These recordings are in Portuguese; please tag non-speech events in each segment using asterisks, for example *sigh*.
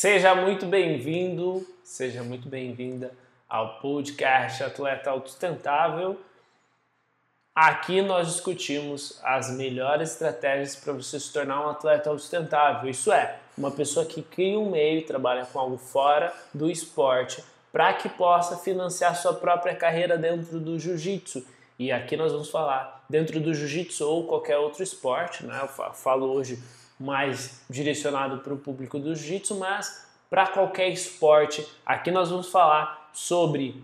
Seja muito bem-vindo, seja muito bem-vinda ao podcast Atleta Autossustentável. Aqui nós discutimos as melhores estratégias para você se tornar um atleta autossustentável. Isso é, uma pessoa que cria um meio, trabalha com algo fora do esporte, para que possa financiar sua própria carreira dentro do jiu-jitsu. E aqui nós vamos falar dentro do jiu-jitsu ou qualquer outro esporte, né? Eu falo hoje mais direcionado para o público do jiu-jitsu, mas para qualquer esporte. Aqui nós vamos falar sobre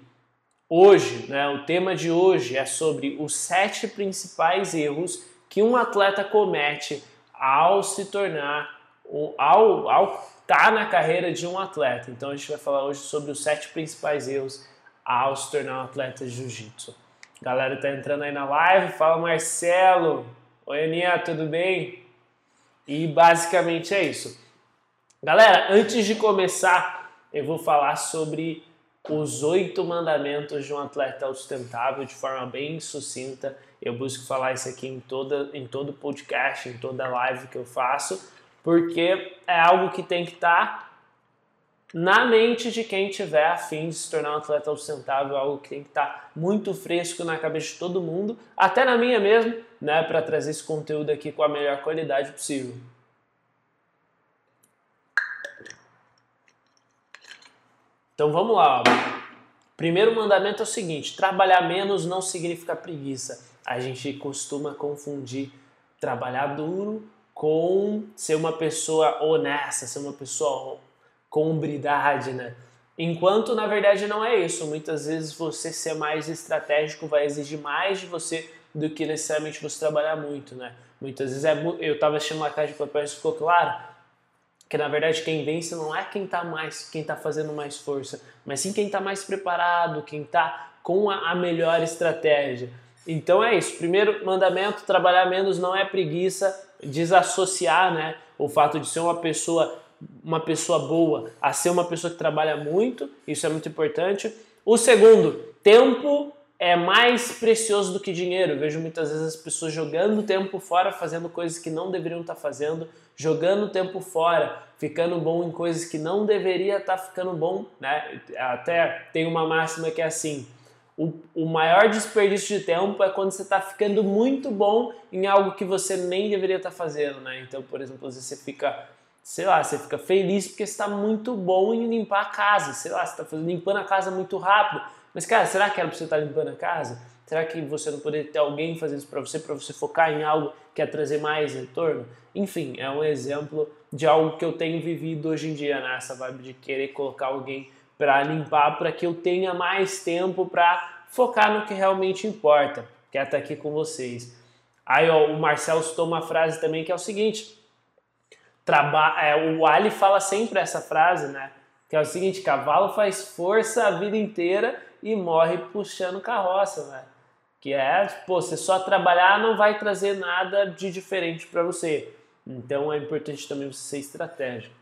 hoje, né? O tema de hoje é sobre os sete principais erros que um atleta comete ao se tornar, ao, ao estar tá na carreira de um atleta. Então a gente vai falar hoje sobre os sete principais erros ao se tornar um atleta de jiu-jitsu. Galera tá entrando aí na live, fala Marcelo. Oi Aninha, tudo bem? E basicamente é isso. Galera, antes de começar, eu vou falar sobre os oito mandamentos de um atleta sustentável de forma bem sucinta. Eu busco falar isso aqui em, toda, em todo podcast, em toda live que eu faço, porque é algo que tem que estar tá na mente de quem tiver afim de se tornar um atleta sustentável, algo que tem que estar tá muito fresco na cabeça de todo mundo, até na minha mesmo, né, para trazer esse conteúdo aqui com a melhor qualidade possível. Então vamos lá. Primeiro mandamento é o seguinte: trabalhar menos não significa preguiça. A gente costuma confundir trabalhar duro com ser uma pessoa honesta, ser uma pessoa com hombridade, né? Enquanto na verdade não é isso. Muitas vezes você ser mais estratégico vai exigir mais de você do que necessariamente você trabalhar muito, né? Muitas vezes é, eu estava assistindo uma caixa de papel e ficou claro que na verdade quem vence não é quem está mais, quem tá fazendo mais força, mas sim quem está mais preparado, quem está com a, a melhor estratégia. Então é isso. Primeiro mandamento: trabalhar menos não é preguiça, desassociar, né? O fato de ser uma pessoa uma pessoa boa a ser uma pessoa que trabalha muito, isso é muito importante. O segundo, tempo é mais precioso do que dinheiro. Eu vejo muitas vezes as pessoas jogando tempo fora, fazendo coisas que não deveriam estar fazendo, jogando tempo fora, ficando bom em coisas que não deveria estar ficando bom, né? Até tem uma máxima que é assim: o, o maior desperdício de tempo é quando você está ficando muito bom em algo que você nem deveria estar fazendo, né? Então, por exemplo, às vezes você fica sei lá, você fica feliz porque está muito bom em limpar a casa, sei lá, você está limpando a casa muito rápido. Mas, cara, será que era para você estar limpando a casa? Será que você não poderia ter alguém fazendo isso para você, para você focar em algo que é trazer mais retorno? Enfim, é um exemplo de algo que eu tenho vivido hoje em dia, né? vibe de querer colocar alguém para limpar, para que eu tenha mais tempo para focar no que realmente importa, que é estar aqui com vocês. Aí, ó, o Marcelo citou uma frase também que é o seguinte: Traba é, o Ali fala sempre essa frase, né? Que é o seguinte: cavalo faz força a vida inteira e morre puxando carroça, né? Que é, pô, você só trabalhar não vai trazer nada de diferente para você. Então é importante também você ser estratégico.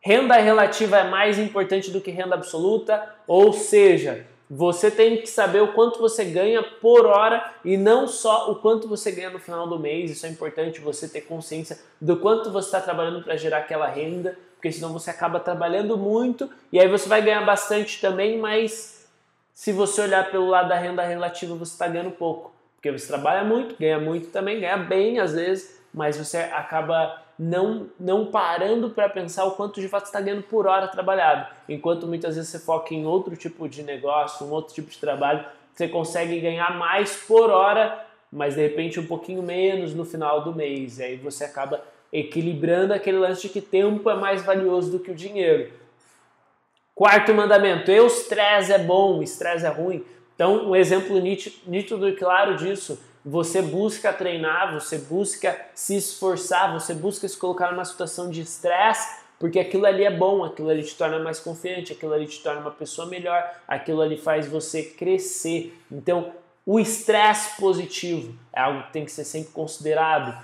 Renda relativa é mais importante do que renda absoluta, ou seja, você tem que saber o quanto você ganha por hora e não só o quanto você ganha no final do mês. Isso é importante você ter consciência do quanto você está trabalhando para gerar aquela renda, porque senão você acaba trabalhando muito e aí você vai ganhar bastante também, mas se você olhar pelo lado da renda relativa, você está ganhando pouco, porque você trabalha muito, ganha muito também, ganha bem às vezes, mas você acaba não, não parando para pensar o quanto de fato está ganhando por hora trabalhado. Enquanto muitas vezes você foca em outro tipo de negócio, um outro tipo de trabalho, você consegue ganhar mais por hora, mas de repente um pouquinho menos no final do mês. E aí você acaba equilibrando aquele lance de que tempo é mais valioso do que o dinheiro. Quarto mandamento: estresse é bom, estresse é ruim. Então, um exemplo nítido e claro disso você busca treinar, você busca se esforçar, você busca se colocar numa situação de estresse, porque aquilo ali é bom, aquilo ali te torna mais confiante, aquilo ali te torna uma pessoa melhor, aquilo ali faz você crescer. Então, o estresse positivo é algo que tem que ser sempre considerado.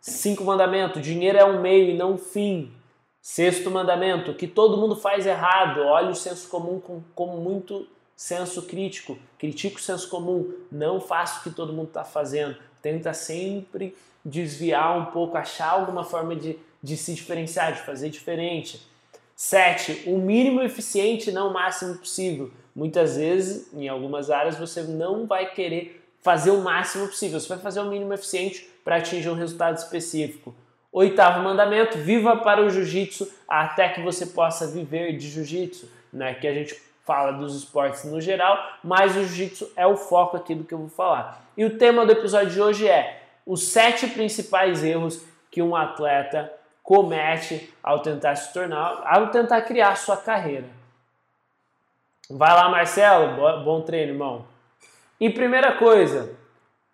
Cinco mandamento: dinheiro é um meio e não um fim. Sexto mandamento: que todo mundo faz errado. Olhe o senso comum como muito senso crítico, critique o senso comum, não faça o que todo mundo está fazendo. Tenta sempre desviar um pouco, achar alguma forma de, de se diferenciar, de fazer diferente. Sete, o mínimo eficiente, não o máximo possível. Muitas vezes, em algumas áreas, você não vai querer fazer o máximo possível, você vai fazer o mínimo eficiente para atingir um resultado específico. Oitavo mandamento: viva para o jiu-jitsu até que você possa viver de jiu-jitsu, né? Que a gente fala dos esportes no geral, mas o jiu-jitsu é o foco aqui do que eu vou falar. E o tema do episódio de hoje é os sete principais erros que um atleta comete ao tentar se tornar, ao tentar criar sua carreira. Vai lá, Marcelo, bom treino, irmão. E primeira coisa,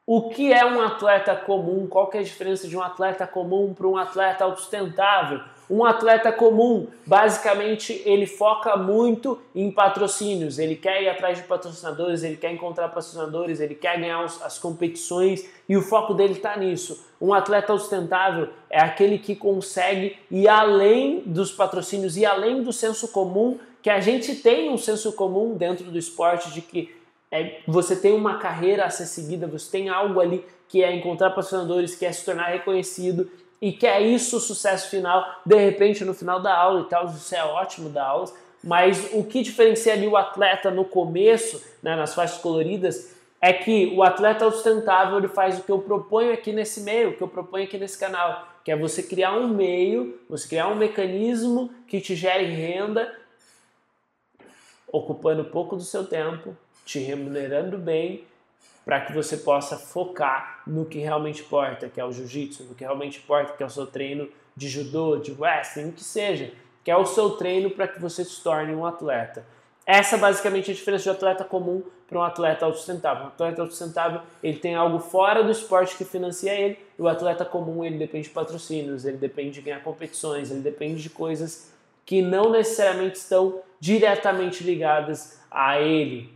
o que é um atleta comum? Qual que é a diferença de um atleta comum para um atleta autossustentável? Um atleta comum, basicamente, ele foca muito em patrocínios, ele quer ir atrás de patrocinadores, ele quer encontrar patrocinadores, ele quer ganhar os, as competições e o foco dele está nisso. Um atleta sustentável é aquele que consegue ir além dos patrocínios e além do senso comum, que a gente tem um senso comum dentro do esporte de que é, você tem uma carreira a ser seguida, você tem algo ali que é encontrar patrocinadores, que é se tornar reconhecido e que é isso o sucesso final, de repente no final da aula e tal, isso é ótimo da aula, mas o que diferencia ali o atleta no começo, né, nas faixas coloridas, é que o atleta sustentável ele faz o que eu proponho aqui nesse meio, o que eu proponho aqui nesse canal, que é você criar um meio, você criar um mecanismo que te gere renda, ocupando pouco do seu tempo, te remunerando bem, para que você possa focar no que realmente importa, que é o jiu-jitsu, no que realmente importa, que é o seu treino de judô, de wrestling, o que seja, que é o seu treino para que você se torne um atleta. Essa basicamente é a diferença de um atleta comum para um atleta autossustentável. Um atleta autossustentável, ele tem algo fora do esporte que financia ele, e o atleta comum, ele depende de patrocínios, ele depende de ganhar competições, ele depende de coisas que não necessariamente estão diretamente ligadas a ele.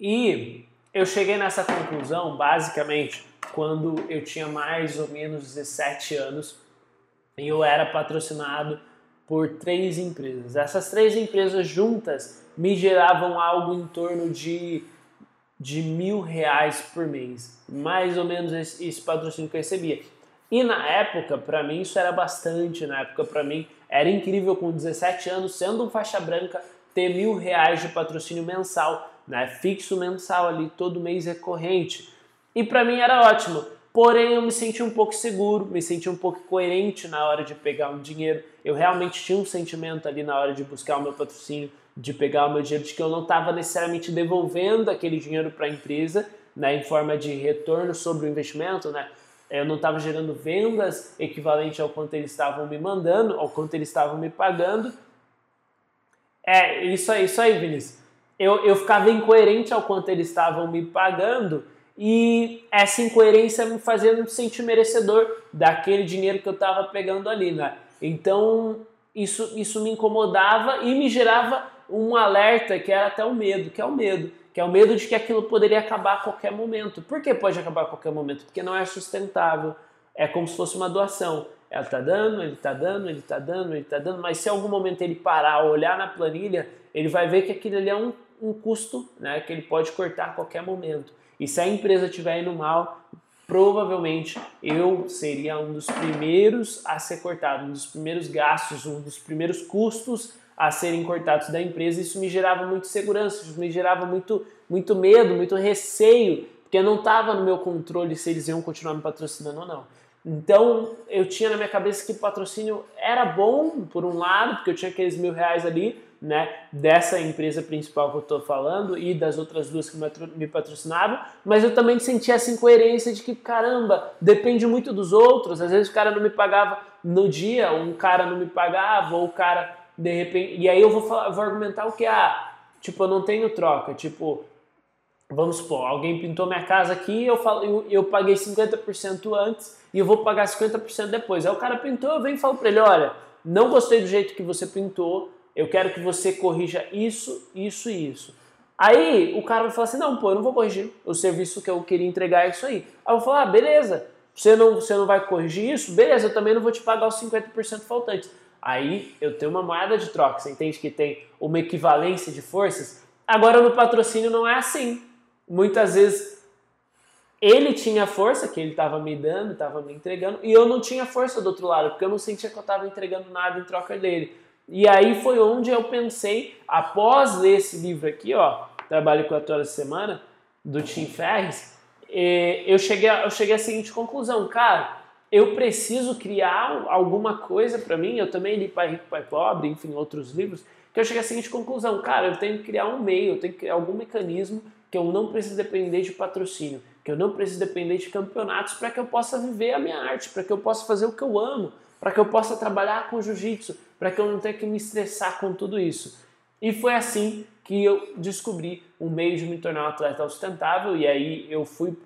E eu cheguei nessa conclusão basicamente quando eu tinha mais ou menos 17 anos e eu era patrocinado por três empresas. Essas três empresas juntas me geravam algo em torno de, de mil reais por mês, mais ou menos esse, esse patrocínio que eu recebia. E na época, para mim, isso era bastante. Na época, para mim, era incrível com 17 anos, sendo um faixa branca, ter mil reais de patrocínio mensal né? Fixo mensal ali, todo mês recorrente. E para mim era ótimo. Porém, eu me senti um pouco seguro, me senti um pouco coerente na hora de pegar um dinheiro. Eu realmente tinha um sentimento ali na hora de buscar o meu patrocínio, de pegar o meu dinheiro, de que eu não estava necessariamente devolvendo aquele dinheiro para a empresa, né, em forma de retorno sobre o investimento, né? Eu não estava gerando vendas equivalente ao quanto eles estavam me mandando, ao quanto eles estavam me pagando. É, isso aí, isso aí, Vinícius eu, eu ficava incoerente ao quanto eles estavam me pagando e essa incoerência me fazia me sentir merecedor daquele dinheiro que eu estava pegando ali, né? Então isso, isso me incomodava e me gerava um alerta que era até o medo, que é o medo, que é o medo de que aquilo poderia acabar a qualquer momento. Por que pode acabar a qualquer momento? Porque não é sustentável, é como se fosse uma doação. Ela está dando, ele está dando, ele está dando, ele está dando, mas se algum momento ele parar, olhar na planilha, ele vai ver que aquilo ali é um um custo né, que ele pode cortar a qualquer momento. E se a empresa estiver indo mal, provavelmente eu seria um dos primeiros a ser cortado, um dos primeiros gastos, um dos primeiros custos a serem cortados da empresa. Isso me gerava muito segurança, isso me gerava muito, muito medo, muito receio, porque não estava no meu controle se eles iam continuar me patrocinando ou não. Então eu tinha na minha cabeça que patrocínio era bom, por um lado, porque eu tinha aqueles mil reais ali, né, dessa empresa principal que eu estou falando e das outras duas que me patrocinavam, mas eu também sentia essa incoerência de que, caramba, depende muito dos outros. Às vezes o cara não me pagava no dia, um cara não me pagava, ou o cara de repente. E aí eu vou, falar, vou argumentar o que? Ah, tipo, eu não tenho troca. Tipo, vamos supor, alguém pintou minha casa aqui, eu, falo, eu, eu paguei 50% antes e eu vou pagar 50% depois. Aí o cara pintou, eu venho e falo para ele: olha, não gostei do jeito que você pintou eu quero que você corrija isso, isso e isso. Aí o cara vai falar assim: não, pô, eu não vou corrigir. O serviço que eu queria entregar é isso aí. Aí eu vou falar: ah, beleza, você não, você não vai corrigir isso? Beleza, eu também não vou te pagar os 50% faltantes. Aí eu tenho uma moeda de troca. Você entende que tem uma equivalência de forças? Agora no patrocínio não é assim. Muitas vezes ele tinha força que ele estava me dando, estava me entregando, e eu não tinha força do outro lado, porque eu não sentia que eu estava entregando nada em troca dele. E aí foi onde eu pensei, após ler esse livro aqui, ó, Trabalho 4 horas de semana, do Tim Ferriss, eu cheguei, a, eu cheguei à seguinte conclusão, cara, eu preciso criar alguma coisa para mim, eu também li Pai Rico, Pai Pobre, enfim, outros livros, que eu cheguei à seguinte conclusão, cara, eu tenho que criar um meio, eu tenho que criar algum mecanismo que eu não preciso depender de patrocínio, que eu não preciso depender de campeonatos para que eu possa viver a minha arte, para que eu possa fazer o que eu amo, para que eu possa trabalhar com jiu-jitsu, para que eu não tenha que me estressar com tudo isso. E foi assim que eu descobri um meio de me tornar um atleta sustentável e aí eu fui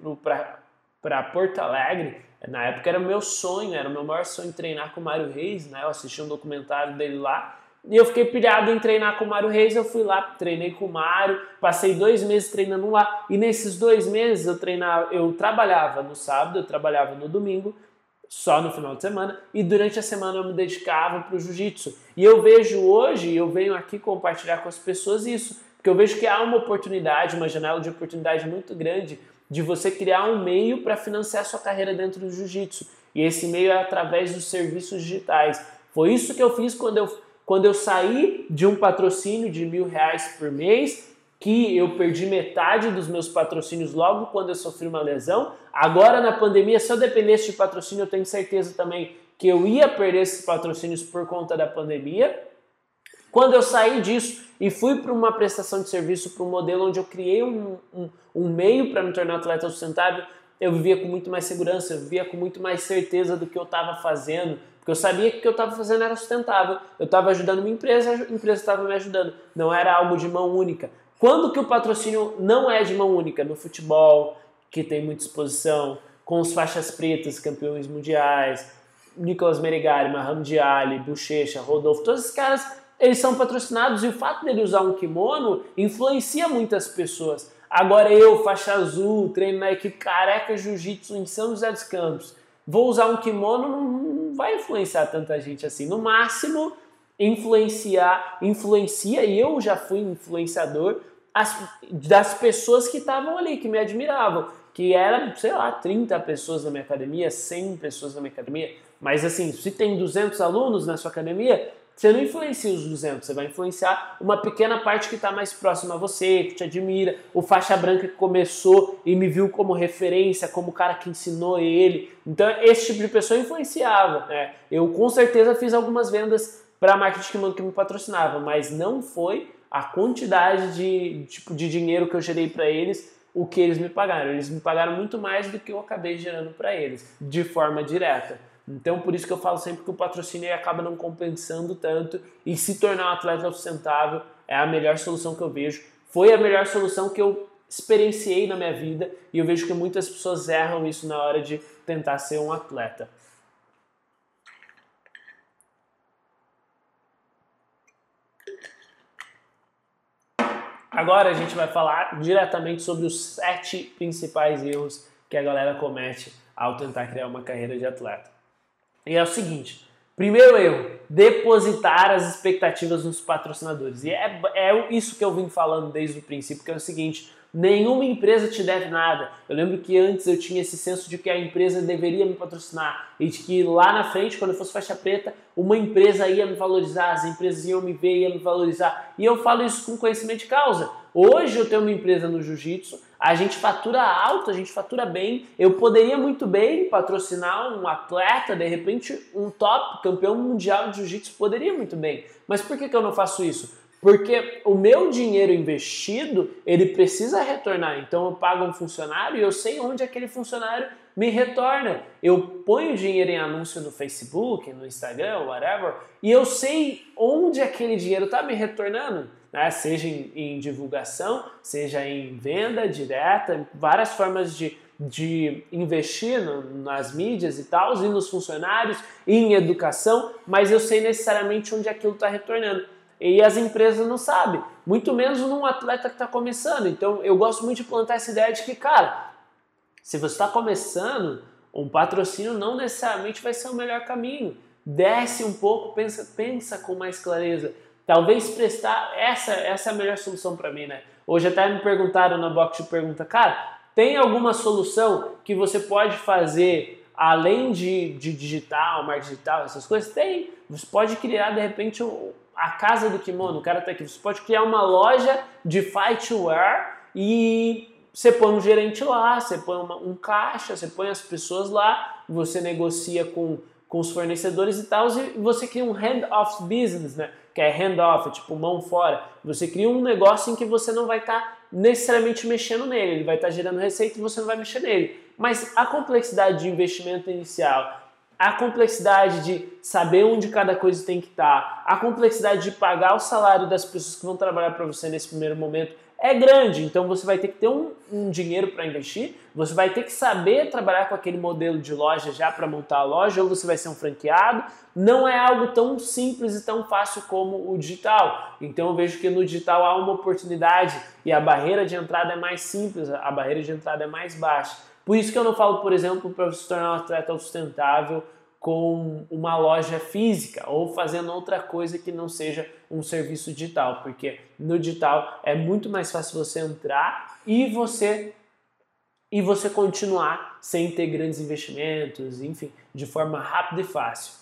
para Porto Alegre. Na época era o meu sonho, era o meu maior sonho treinar com o Mário Reis, né? Eu assisti um documentário dele lá e eu fiquei pilhado em treinar com o Mário Reis. Eu fui lá, treinei com o Mário, passei dois meses treinando lá. E nesses dois meses eu treinava, eu trabalhava no sábado, eu trabalhava no domingo, só no final de semana. E durante a semana eu me dedicava para o jiu-jitsu. E eu vejo hoje, eu venho aqui compartilhar com as pessoas isso, porque eu vejo que há uma oportunidade, uma janela de oportunidade muito grande de você criar um meio para financiar sua carreira dentro do jiu-jitsu. E esse meio é através dos serviços digitais. Foi isso que eu fiz quando eu quando eu saí de um patrocínio de mil reais por mês, que eu perdi metade dos meus patrocínios logo quando eu sofri uma lesão, agora na pandemia, se eu dependesse de patrocínio, eu tenho certeza também que eu ia perder esses patrocínios por conta da pandemia. Quando eu saí disso e fui para uma prestação de serviço, para um modelo onde eu criei um, um, um meio para me tornar atleta sustentável, eu vivia com muito mais segurança, eu vivia com muito mais certeza do que eu estava fazendo, porque eu sabia que o que eu estava fazendo era sustentável. Eu estava ajudando uma empresa, a empresa estava me ajudando. Não era algo de mão única. Quando que o patrocínio não é de mão única? No futebol, que tem muita exposição, com os faixas pretas, campeões mundiais, Nicolas Merigari, Muhammad Ali, Bochecha, Rodolfo, todos esses caras, eles são patrocinados e o fato dele usar um kimono influencia muitas pessoas. Agora eu, faixa azul, treino na equipe Careca Jiu-Jitsu em São José dos Campos, vou usar um kimono, não vai influenciar tanta gente assim. No máximo, influenciar, influencia, e eu já fui influenciador as, das pessoas que estavam ali, que me admiravam. Que era, sei lá, 30 pessoas na minha academia, 100 pessoas na minha academia. Mas assim, se tem 200 alunos na sua academia, você não influencia os 200, você vai influenciar uma pequena parte que está mais próxima a você, que te admira, o faixa branca que começou e me viu como referência, como o cara que ensinou ele. Então, esse tipo de pessoa influenciava. Né? Eu com certeza fiz algumas vendas para a marca de kimono que me patrocinava, mas não foi a quantidade de, tipo, de dinheiro que eu gerei para eles o que eles me pagaram. Eles me pagaram muito mais do que eu acabei gerando para eles, de forma direta. Então, por isso que eu falo sempre que o patrocínio acaba não compensando tanto e se tornar um atleta sustentável é a melhor solução que eu vejo. Foi a melhor solução que eu experienciei na minha vida e eu vejo que muitas pessoas erram isso na hora de tentar ser um atleta. Agora a gente vai falar diretamente sobre os sete principais erros que a galera comete ao tentar criar uma carreira de atleta. E é o seguinte: primeiro erro, depositar as expectativas nos patrocinadores. E é, é isso que eu vim falando desde o princípio, que é o seguinte: nenhuma empresa te deve nada. Eu lembro que antes eu tinha esse senso de que a empresa deveria me patrocinar e de que lá na frente, quando eu fosse faixa preta, uma empresa ia me valorizar, as empresas iam me ver, iam me valorizar. E eu falo isso com conhecimento de causa. Hoje eu tenho uma empresa no jiu-jitsu a gente fatura alto, a gente fatura bem. Eu poderia muito bem patrocinar um atleta, de repente um top campeão mundial de jiu-jitsu poderia muito bem. Mas por que, que eu não faço isso? Porque o meu dinheiro investido, ele precisa retornar. Então eu pago um funcionário e eu sei onde aquele funcionário me retorna. Eu ponho dinheiro em anúncio no Facebook, no Instagram, whatever, e eu sei onde aquele dinheiro está me retornando né? seja em, em divulgação, seja em venda direta, várias formas de, de investir no, nas mídias e tal, e nos funcionários, e em educação, mas eu sei necessariamente onde aquilo está retornando. E as empresas não sabem, muito menos num atleta que está começando. Então eu gosto muito de plantar essa ideia de que, cara, se você está começando, um patrocínio não necessariamente vai ser o melhor caminho. Desce um pouco, pensa, pensa com mais clareza. Talvez prestar, essa, essa é a melhor solução para mim, né? Hoje até me perguntaram na box de pergunta, cara, Tem alguma solução que você pode fazer além de, de digital, marketing digital, essas coisas? Tem. Você pode criar, de repente, a casa do kimono. O cara tá aqui. Você pode criar uma loja de fightwear e você põe um gerente lá, você põe uma, um caixa, você põe as pessoas lá, você negocia com, com os fornecedores e tal, e você cria um hand-off business, né? Que é hand-off, tipo mão fora. Você cria um negócio em que você não vai estar tá necessariamente mexendo nele, ele vai estar tá gerando receita e você não vai mexer nele. Mas a complexidade de investimento inicial, a complexidade de saber onde cada coisa tem que estar, tá, a complexidade de pagar o salário das pessoas que vão trabalhar para você nesse primeiro momento é grande, então você vai ter que ter um, um dinheiro para investir, você vai ter que saber trabalhar com aquele modelo de loja já para montar a loja, ou você vai ser um franqueado. Não é algo tão simples e tão fácil como o digital. Então eu vejo que no digital há uma oportunidade e a barreira de entrada é mais simples, a barreira de entrada é mais baixa. Por isso que eu não falo, por exemplo, para se tornar um atleta sustentável com uma loja física ou fazendo outra coisa que não seja um serviço digital, porque no digital é muito mais fácil você entrar e você e você continuar sem ter grandes investimentos, enfim, de forma rápida e fácil.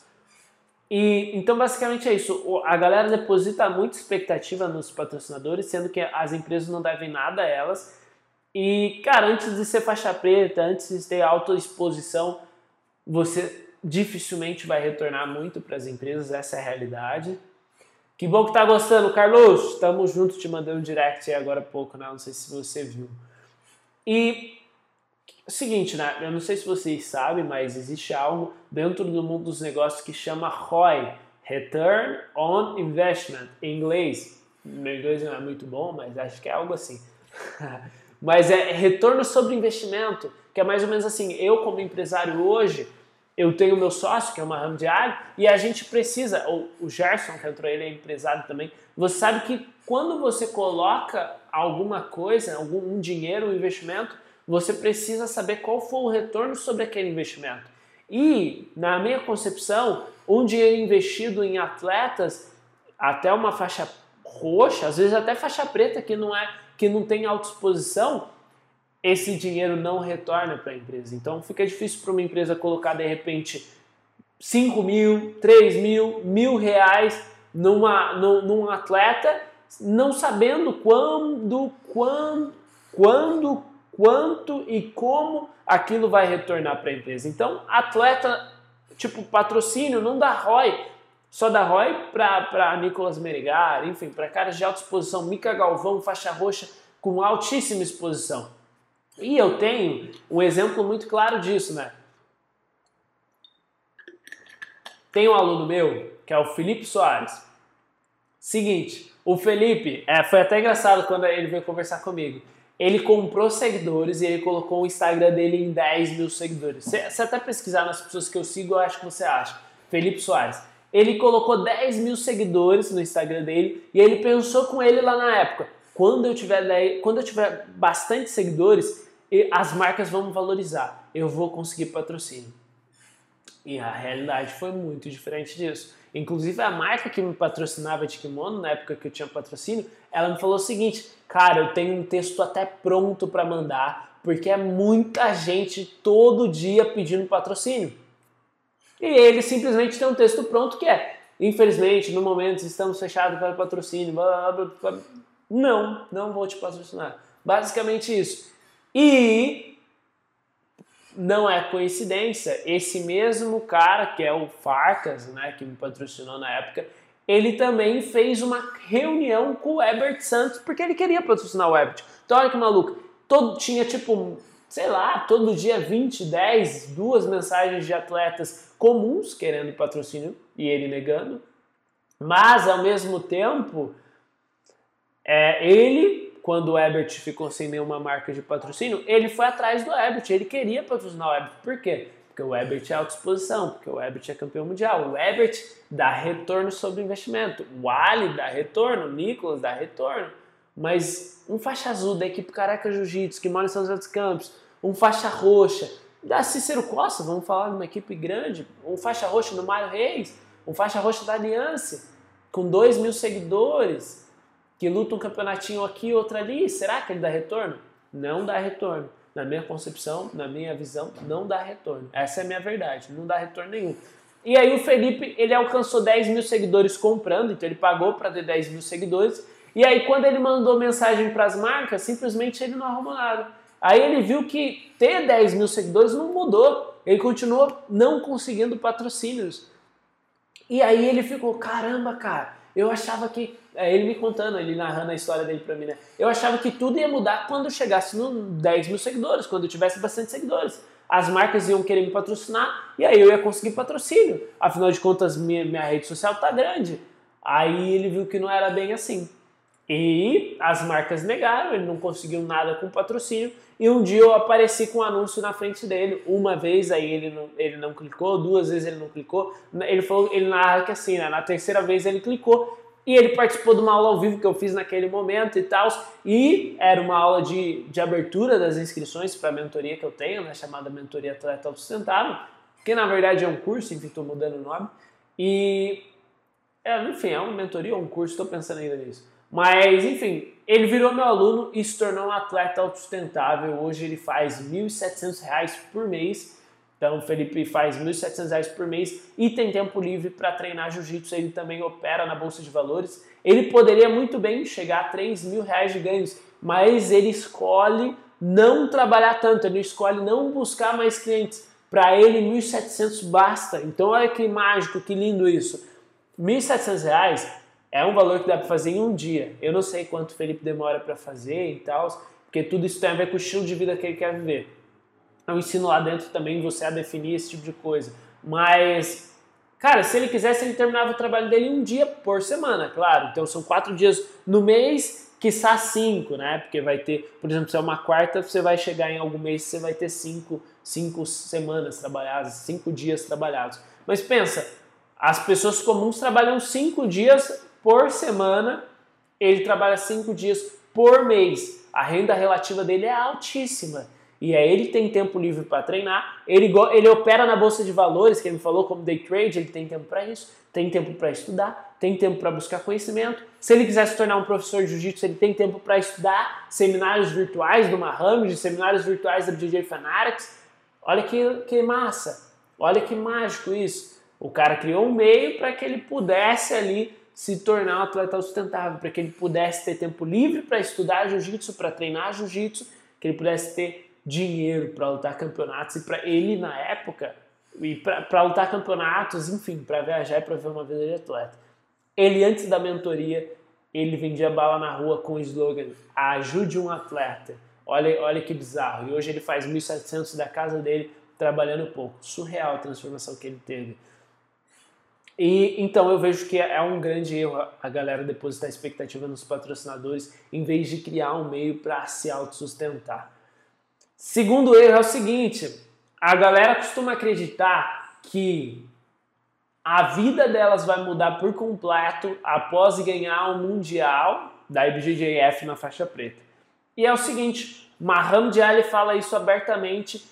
E então basicamente é isso. A galera deposita muita expectativa nos patrocinadores, sendo que as empresas não devem nada a elas. E cara, antes de ser faixa preta, antes de ter autoexposição, você dificilmente vai retornar muito para as empresas, essa é a realidade. Que bom que tá gostando, Carlos. Estamos juntos, te mandando um direct aí agora há pouco, né? Não sei se você viu. E o seguinte, né? Eu não sei se vocês sabem, mas existe algo dentro do mundo dos negócios que chama ROI, Return on Investment, em inglês. Meu inglês não é muito bom, mas acho que é algo assim. *laughs* mas é retorno sobre investimento, que é mais ou menos assim, eu como empresário hoje, eu tenho meu sócio, que é uma ramo diário, e a gente precisa, ou o Gerson, que entrou, ele é empresário também, você sabe que quando você coloca alguma coisa, algum um dinheiro, um investimento, você precisa saber qual foi o retorno sobre aquele investimento. E, na minha concepção, um dinheiro investido em atletas, até uma faixa roxa, às vezes até faixa preta, que não é que não tem autoexposição, esse dinheiro não retorna para a empresa. Então fica difícil para uma empresa colocar de repente 5 mil, 3 mil, mil reais numa, num, num atleta, não sabendo quando, quando, quando, quanto e como aquilo vai retornar para a empresa. Então, atleta, tipo patrocínio, não dá ROI. Só dá ROI para Nicolas Meregar, enfim, para caras de alta exposição, Mica Galvão, faixa roxa, com altíssima exposição. E eu tenho um exemplo muito claro disso, né? Tem um aluno meu, que é o Felipe Soares. Seguinte, o Felipe, é, foi até engraçado quando ele veio conversar comigo. Ele comprou seguidores e ele colocou o Instagram dele em 10 mil seguidores. Se até pesquisar nas pessoas que eu sigo, eu acho que você acha. Felipe Soares. Ele colocou 10 mil seguidores no Instagram dele e ele pensou com ele lá na época quando eu tiver, quando eu tiver bastante seguidores, as marcas vão me valorizar. Eu vou conseguir patrocínio. E a realidade foi muito diferente disso. Inclusive a marca que me patrocinava de kimono, na época que eu tinha patrocínio, ela me falou o seguinte: "Cara, eu tenho um texto até pronto para mandar, porque é muita gente todo dia pedindo patrocínio". E ele simplesmente tem um texto pronto que é: "Infelizmente, no momento estamos fechados para patrocínio". Blá, blá, blá, não, não vou te patrocinar. Basicamente isso. E não é coincidência, esse mesmo cara que é o Farcas, né, que me patrocinou na época, ele também fez uma reunião com o Herbert Santos porque ele queria patrocinar o Herbert. Então olha que maluco, todo tinha tipo, sei lá, todo dia 20, 10, duas mensagens de atletas comuns querendo patrocínio e ele negando. Mas ao mesmo tempo, é, ele, quando o Ebert ficou sem nenhuma marca de patrocínio, ele foi atrás do Ebert, ele queria patrocinar o Ebert. Por quê? Porque o Ebert é alta exposição, porque o Ebert é campeão mundial. O Ebert dá retorno sobre investimento. O Ali dá retorno, o Nicolas dá retorno. Mas um faixa azul da equipe Caraca Jiu-Jitsu, que mora em São José dos Campos, um faixa roxa da Cícero Costa, vamos falar de uma equipe grande, um faixa roxa do Mário Reis, um faixa roxa da Aliança, com 2 mil seguidores, que luta um campeonatinho aqui, outro ali, será que ele dá retorno? Não dá retorno. na minha concepção, na minha visão, não dá retorno. Essa é a minha verdade, não dá retorno nenhum. E aí o Felipe, ele alcançou 10 mil seguidores comprando, então ele pagou para ter 10 mil seguidores. E aí quando ele mandou mensagem para as marcas, simplesmente ele não arrumou nada. Aí ele viu que ter 10 mil seguidores não mudou. Ele continuou não conseguindo patrocínios. E aí ele ficou, caramba, cara, eu achava que. É ele me contando, ele narrando a história dele pra mim, né? Eu achava que tudo ia mudar quando chegasse no 10 mil seguidores, quando eu tivesse bastante seguidores. As marcas iam querer me patrocinar e aí eu ia conseguir patrocínio. Afinal de contas, minha, minha rede social tá grande. Aí ele viu que não era bem assim. E as marcas negaram, ele não conseguiu nada com patrocínio. E um dia eu apareci com um anúncio na frente dele. Uma vez aí ele não, ele não clicou, duas vezes ele não clicou. Ele falou, ele narra que assim, né, na terceira vez ele clicou. E ele participou de uma aula ao vivo que eu fiz naquele momento e tal. E era uma aula de, de abertura das inscrições para a mentoria que eu tenho, né, chamada Mentoria Atleta Autossustentável. Que na verdade é um curso, enfim, estou mudando o nome. E, é, enfim, é uma mentoria ou um curso, estou pensando ainda nisso. Mas, enfim, ele virou meu aluno e se tornou um atleta autossustentável. Hoje ele faz R$ 1.700 por mês. Então, o Felipe faz R$ 1.700 por mês e tem tempo livre para treinar jiu-jitsu. Ele também opera na Bolsa de Valores. Ele poderia muito bem chegar a 3 mil reais de ganhos, mas ele escolhe não trabalhar tanto, ele escolhe não buscar mais clientes. Para ele, 1.700 basta. Então, olha que mágico, que lindo isso. R$ 1.700 é um valor que dá para fazer em um dia. Eu não sei quanto o Felipe demora para fazer e tal, porque tudo isso tem a ver com o estilo de vida que ele quer viver. Eu ensino lá dentro também você a definir esse tipo de coisa. Mas, cara, se ele quisesse, ele terminava o trabalho dele um dia por semana, claro. Então são quatro dias no mês, quiçá cinco, né? Porque vai ter, por exemplo, se é uma quarta, você vai chegar em algum mês, você vai ter cinco, cinco semanas trabalhadas, cinco dias trabalhados. Mas pensa, as pessoas comuns trabalham cinco dias por semana, ele trabalha cinco dias por mês. A renda relativa dele é altíssima. E aí ele tem tempo livre para treinar, ele, ele opera na bolsa de valores, que ele falou como day trade, ele tem tempo para isso, tem tempo para estudar, tem tempo para buscar conhecimento. Se ele quiser se tornar um professor de jiu-jitsu, ele tem tempo para estudar seminários virtuais do Mahamud, seminários virtuais da DJ Fanatics. Olha que, que massa, olha que mágico isso. O cara criou um meio para que ele pudesse ali se tornar um atleta sustentável, para que ele pudesse ter tempo livre para estudar jiu-jitsu, para treinar jiu-jitsu, que ele pudesse ter dinheiro para lutar campeonatos e para ele na época e para lutar campeonatos, enfim, para viajar e para ver uma vida de atleta. Ele antes da mentoria, ele vendia bala na rua com o slogan ajude um atleta. Olha, olha que bizarro. E hoje ele faz 1.700 da casa dele trabalhando pouco. Surreal a transformação que ele teve. E então eu vejo que é um grande erro a galera depositar expectativa nos patrocinadores em vez de criar um meio para se autossustentar. Segundo erro é o seguinte: a galera costuma acreditar que a vida delas vai mudar por completo após ganhar o um mundial da IBJJF na faixa preta. E é o seguinte, Mahmoud Ali fala isso abertamente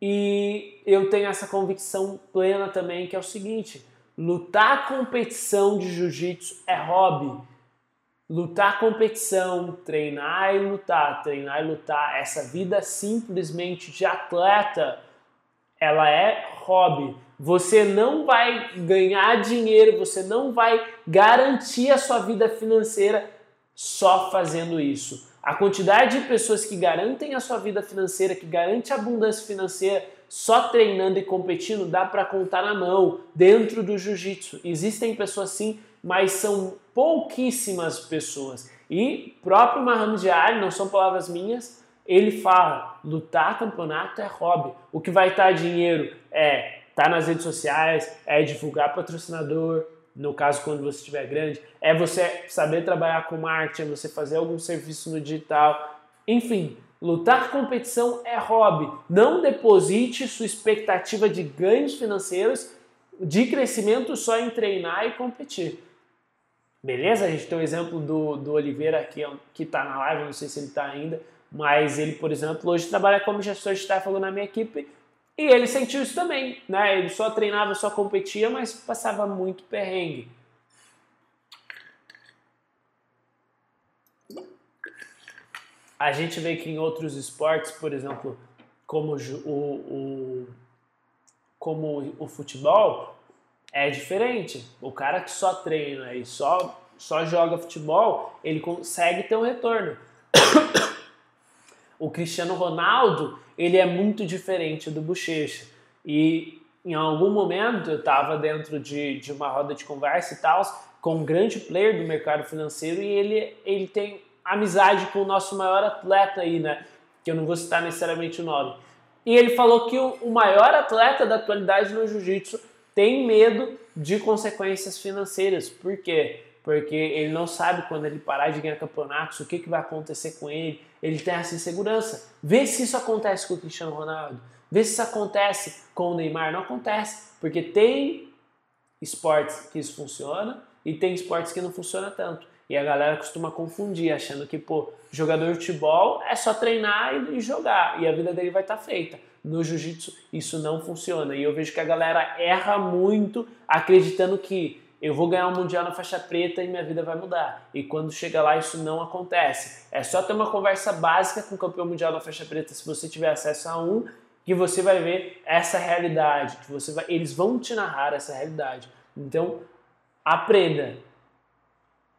e eu tenho essa convicção plena também que é o seguinte: Lutar competição de jiu-jitsu é hobby. Lutar competição, treinar e lutar, treinar e lutar, essa vida simplesmente de atleta, ela é hobby. Você não vai ganhar dinheiro, você não vai garantir a sua vida financeira só fazendo isso. A quantidade de pessoas que garantem a sua vida financeira, que garante a abundância financeira, só treinando e competindo dá para contar na mão dentro do jiu-jitsu. Existem pessoas sim, mas são pouquíssimas pessoas. E próprio Muhammad Ali, não são palavras minhas, ele fala: lutar campeonato é hobby. O que vai estar dinheiro é estar tá nas redes sociais, é divulgar patrocinador, no caso quando você estiver grande, é você saber trabalhar com marketing, é você fazer algum serviço no digital, enfim, Lutar competição é hobby. Não deposite sua expectativa de ganhos financeiros, de crescimento só em treinar e competir. Beleza? A gente tem o exemplo do, do Oliveira aqui, que está na live, não sei se ele está ainda, mas ele, por exemplo, hoje trabalha como gestor de tráfego na minha equipe e ele sentiu isso também, né? Ele só treinava, só competia, mas passava muito perrengue. a gente vê que em outros esportes, por exemplo, como o, o, como o futebol, é diferente. O cara que só treina e só, só joga futebol, ele consegue ter um retorno. *coughs* o Cristiano Ronaldo, ele é muito diferente do Bochecha. E em algum momento eu estava dentro de, de uma roda de conversa e tal, com um grande player do mercado financeiro e ele, ele tem amizade com o nosso maior atleta aí, né? Que eu não vou citar necessariamente o nome. E ele falou que o, o maior atleta da atualidade no jiu-jitsu tem medo de consequências financeiras. Por quê? Porque ele não sabe quando ele parar de ganhar campeonatos, o que, que vai acontecer com ele. Ele tem essa insegurança. Vê se isso acontece com o Cristiano Ronaldo. Vê se isso acontece com o Neymar. Não acontece. Porque tem esportes que isso funciona e tem esportes que não funciona tanto. E a galera costuma confundir, achando que, pô, jogador de futebol é só treinar e jogar e a vida dele vai estar tá feita. No jiu-jitsu isso não funciona. E eu vejo que a galera erra muito acreditando que eu vou ganhar um mundial na faixa preta e minha vida vai mudar. E quando chega lá isso não acontece. É só ter uma conversa básica com o campeão mundial na faixa preta, se você tiver acesso a um, que você vai ver essa realidade, que você vai, eles vão te narrar essa realidade. Então, aprenda,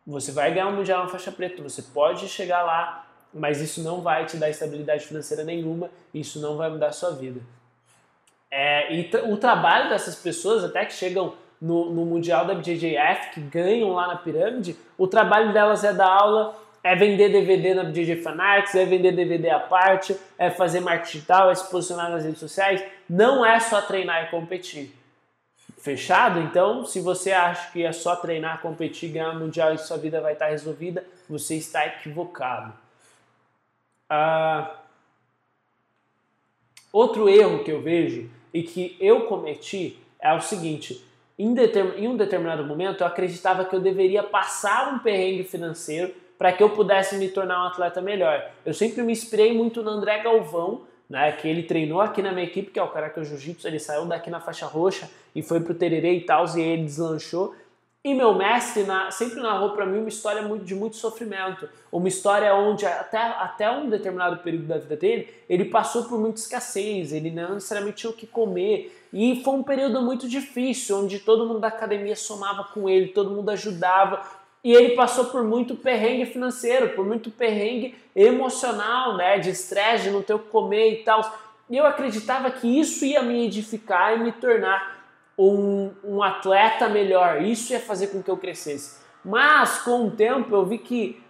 você vai ganhar um mundial na faixa preta, você pode chegar lá, mas isso não vai te dar estabilidade financeira nenhuma, isso não vai mudar a sua vida. É, e o trabalho dessas pessoas, até que chegam no, no Mundial da BJJF, que ganham lá na pirâmide, o trabalho delas é dar aula, é vender DVD na BJJ Fanatics, é vender DVD à parte, é fazer marketing digital, é se posicionar nas redes sociais. Não é só treinar e competir fechado, então se você acha que é só treinar, competir, ganhar mundial e sua vida vai estar resolvida, você está equivocado. Ah, outro erro que eu vejo e que eu cometi é o seguinte: em, em um determinado momento eu acreditava que eu deveria passar um perrengue financeiro para que eu pudesse me tornar um atleta melhor. Eu sempre me inspirei muito no André Galvão, né, que ele treinou aqui na minha equipe, que é o Caraca Jiu-Jitsu, ele saiu daqui na faixa roxa e foi pro Tererê e tal, e ele deslanchou. E meu mestre na, sempre narrou para mim uma história de muito sofrimento, uma história onde até, até um determinado período da vida dele, ele passou por muita escassez, ele não necessariamente tinha o que comer, e foi um período muito difícil, onde todo mundo da academia somava com ele, todo mundo ajudava, e ele passou por muito perrengue financeiro, por muito perrengue emocional, né? De estresse, de não ter o que comer e tal. E eu acreditava que isso ia me edificar e me tornar um, um atleta melhor. Isso ia fazer com que eu crescesse. Mas com o tempo eu vi que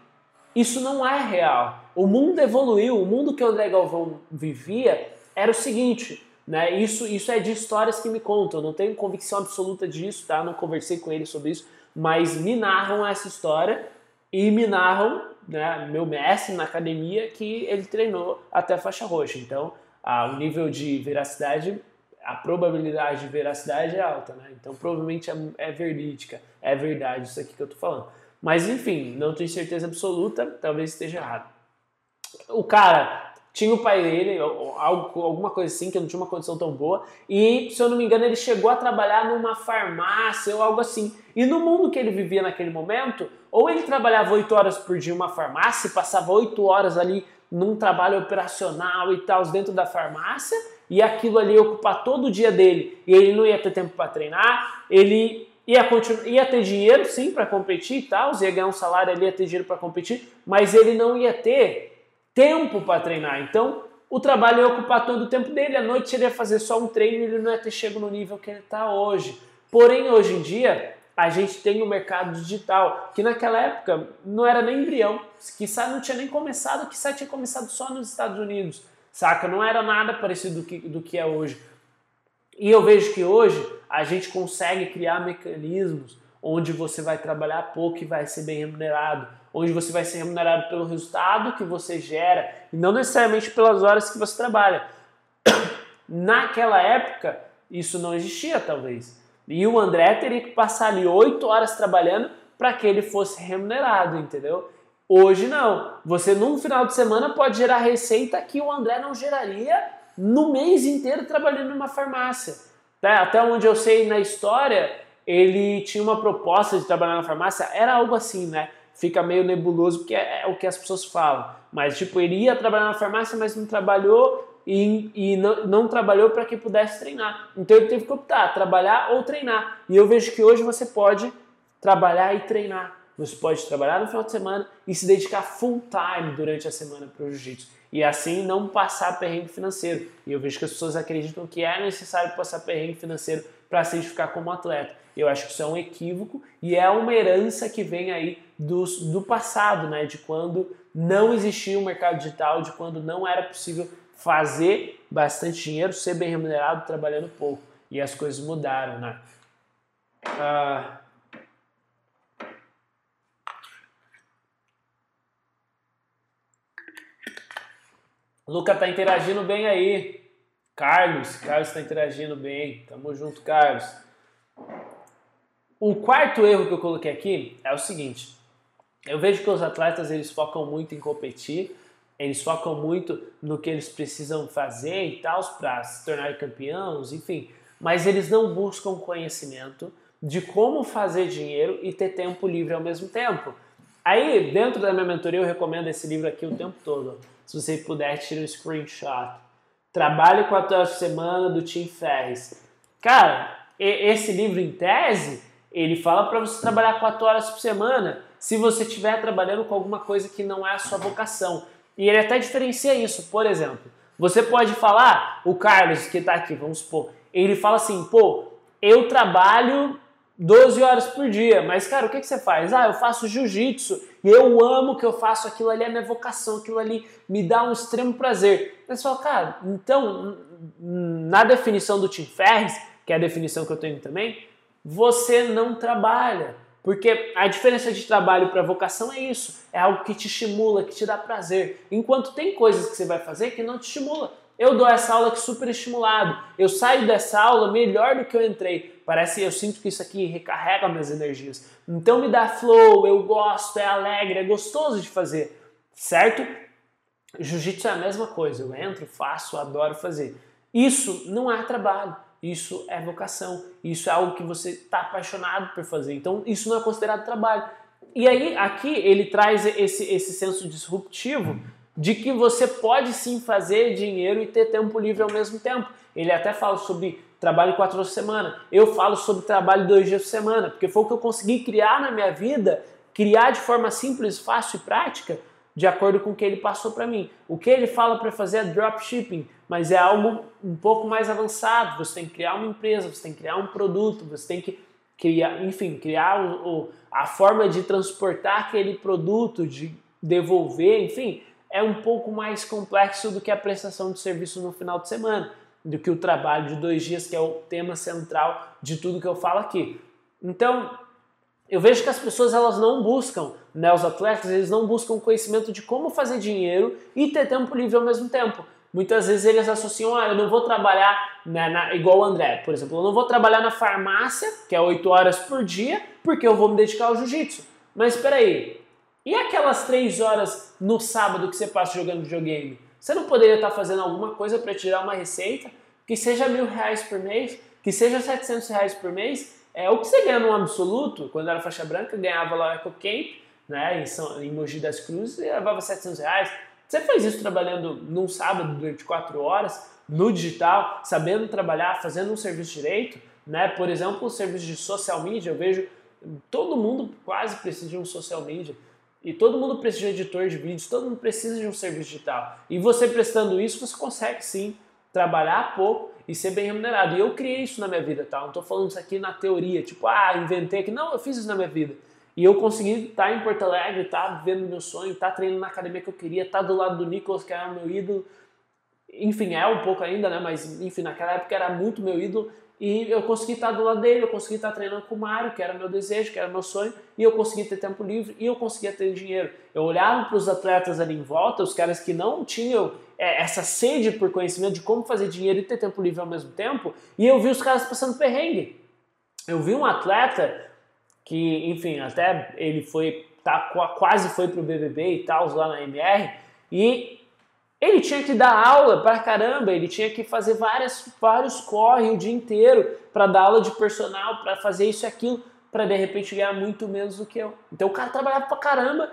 isso não é real. O mundo evoluiu. O mundo que o André Galvão vivia era o seguinte. Né? Isso, isso é de histórias que me contam. Eu não tenho convicção absoluta disso, tá? Não conversei com ele sobre isso mas me narram essa história e me narram, né, meu mestre na academia, que ele treinou até a faixa roxa. Então, ah, o nível de veracidade, a probabilidade de veracidade é alta, né? Então, provavelmente é, é verídica, é verdade isso aqui que eu tô falando. Mas, enfim, não tenho certeza absoluta, talvez esteja errado. O cara tinha o pai dele, algo, alguma coisa assim, que não tinha uma condição tão boa, e se eu não me engano, ele chegou a trabalhar numa farmácia ou algo assim. E no mundo que ele vivia naquele momento, ou ele trabalhava oito horas por dia em uma farmácia, passava oito horas ali num trabalho operacional e tal, dentro da farmácia, e aquilo ali ia ocupar todo o dia dele, e ele não ia ter tempo para treinar, ele ia, continuar, ia ter dinheiro sim para competir e tal, ia ganhar um salário ali, ia ter dinheiro para competir, mas ele não ia ter tempo para treinar. Então, o trabalho ia ocupar todo o tempo dele. À noite ele ia fazer só um treino e ele não ia ter chego no nível que ele está hoje. Porém, hoje em dia, a gente tem o mercado digital, que naquela época não era nem embrião, que não tinha nem começado, que tinha começado só nos Estados Unidos, saca? Não era nada parecido do que, do que é hoje. E eu vejo que hoje a gente consegue criar mecanismos onde você vai trabalhar pouco e vai ser bem remunerado, onde você vai ser remunerado pelo resultado que você gera e não necessariamente pelas horas que você trabalha. *coughs* Naquela época, isso não existia, talvez. E o André teria que passar ali oito horas trabalhando para que ele fosse remunerado, entendeu? Hoje não. Você num final de semana pode gerar receita que o André não geraria no mês inteiro trabalhando numa farmácia. Tá? Até onde eu sei na história, ele tinha uma proposta de trabalhar na farmácia, era algo assim, né? fica meio nebuloso porque é, é o que as pessoas falam. Mas, tipo, ele ia trabalhar na farmácia, mas não trabalhou e, e não, não trabalhou para que pudesse treinar. Então ele teve que optar, trabalhar ou treinar. E eu vejo que hoje você pode trabalhar e treinar. Você pode trabalhar no final de semana e se dedicar full time durante a semana para o jiu-jitsu. E assim não passar perrengue financeiro. E eu vejo que as pessoas acreditam que é necessário passar perrengue financeiro para se identificar como atleta. Eu acho que isso é um equívoco e é uma herança que vem aí do, do passado, né? De quando não existia o um mercado digital, de quando não era possível fazer bastante dinheiro, ser bem remunerado trabalhando pouco. E as coisas mudaram, né? Ah, Luca tá interagindo bem aí. Carlos, Carlos está interagindo bem. Tamo junto, Carlos. O quarto erro que eu coloquei aqui é o seguinte: eu vejo que os atletas eles focam muito em competir, eles focam muito no que eles precisam fazer e tal para se tornar campeões, enfim, mas eles não buscam conhecimento de como fazer dinheiro e ter tempo livre ao mesmo tempo. Aí, dentro da minha mentoria, eu recomendo esse livro aqui o tempo todo. Se você puder, tira um screenshot. Trabalho 4 horas por semana do Tim Ferriss. Cara, esse livro em tese, ele fala para você trabalhar 4 horas por semana se você estiver trabalhando com alguma coisa que não é a sua vocação. E ele até diferencia isso. Por exemplo, você pode falar, o Carlos que está aqui, vamos supor, ele fala assim, pô, eu trabalho 12 horas por dia. Mas, cara, o que, que você faz? Ah, eu faço jiu-jitsu eu amo que eu faço aquilo ali, é minha vocação, aquilo ali me dá um extremo prazer. Mas fala, cara, então, na definição do Tim Ferriss, que é a definição que eu tenho também, você não trabalha. Porque a diferença de trabalho para vocação é isso, é algo que te estimula, que te dá prazer. Enquanto tem coisas que você vai fazer que não te estimula. Eu dou essa aula aqui super estimulado. Eu saio dessa aula melhor do que eu entrei. Parece, eu sinto que isso aqui recarrega minhas energias. Então me dá flow, eu gosto, é alegre, é gostoso de fazer, certo? Jiu-jitsu é a mesma coisa. Eu entro, faço, adoro fazer. Isso não é trabalho. Isso é vocação. Isso é algo que você está apaixonado por fazer. Então isso não é considerado trabalho. E aí aqui ele traz esse, esse senso disruptivo de que você pode sim fazer dinheiro e ter tempo livre ao mesmo tempo. Ele até fala sobre trabalho quatro horas por semana. Eu falo sobre trabalho dois dias por semana, porque foi o que eu consegui criar na minha vida, criar de forma simples, fácil e prática, de acordo com o que ele passou para mim. O que ele fala para fazer é dropshipping, mas é algo um pouco mais avançado. Você tem que criar uma empresa, você tem que criar um produto, você tem que criar, enfim, criar o, o, a forma de transportar aquele produto, de devolver, enfim é um pouco mais complexo do que a prestação de serviço no final de semana, do que o trabalho de dois dias, que é o tema central de tudo que eu falo aqui. Então, eu vejo que as pessoas elas não buscam, né, os atletas, eles não buscam conhecimento de como fazer dinheiro e ter tempo livre ao mesmo tempo. Muitas vezes eles associam, ah, eu não vou trabalhar né, na, igual o André, por exemplo, eu não vou trabalhar na farmácia, que é 8 horas por dia, porque eu vou me dedicar ao jiu-jitsu. Mas espera aí, e aquelas três horas no sábado que você passa jogando videogame? Você não poderia estar fazendo alguma coisa para tirar uma receita que seja mil reais por mês, que seja 700 reais por mês? É o que você ganha no absoluto, quando era faixa branca, ganhava lá o Eco Camp, né, em, São, em Mogi das Cruzes, e levava 700 reais. Você faz isso trabalhando num sábado durante quatro horas, no digital, sabendo trabalhar, fazendo um serviço direito, né? Por exemplo, o serviço de social media, eu vejo todo mundo quase precisa de um social media. E todo mundo precisa de editor de vídeos, todo mundo precisa de um serviço digital. E você prestando isso, você consegue sim trabalhar pouco e ser bem remunerado. E eu criei isso na minha vida, tá? Não estou falando isso aqui na teoria, tipo, ah, inventei aqui. Não, eu fiz isso na minha vida. E eu consegui estar em Porto Alegre, estar tá vendo meu sonho, estar tá treinando na academia que eu queria, estar tá do lado do Nicolas, que era meu ídolo. Enfim, é um pouco ainda, né? Mas, enfim, naquela época era muito meu ídolo. E eu consegui estar do lado dele, eu consegui estar treinando com o Mário, que era meu desejo, que era meu sonho, e eu consegui ter tempo livre e eu conseguia ter dinheiro. Eu olhava para os atletas ali em volta, os caras que não tinham é, essa sede por conhecimento de como fazer dinheiro e ter tempo livre ao mesmo tempo, e eu vi os caras passando perrengue. Eu vi um atleta que, enfim, até ele foi, tá, quase foi pro BBB e tal, lá na MR, e ele tinha que dar aula pra caramba, ele tinha que fazer várias, vários corre o dia inteiro para dar aula de personal, para fazer isso e aquilo, para de repente ganhar muito menos do que eu. Então o cara trabalhava pra caramba,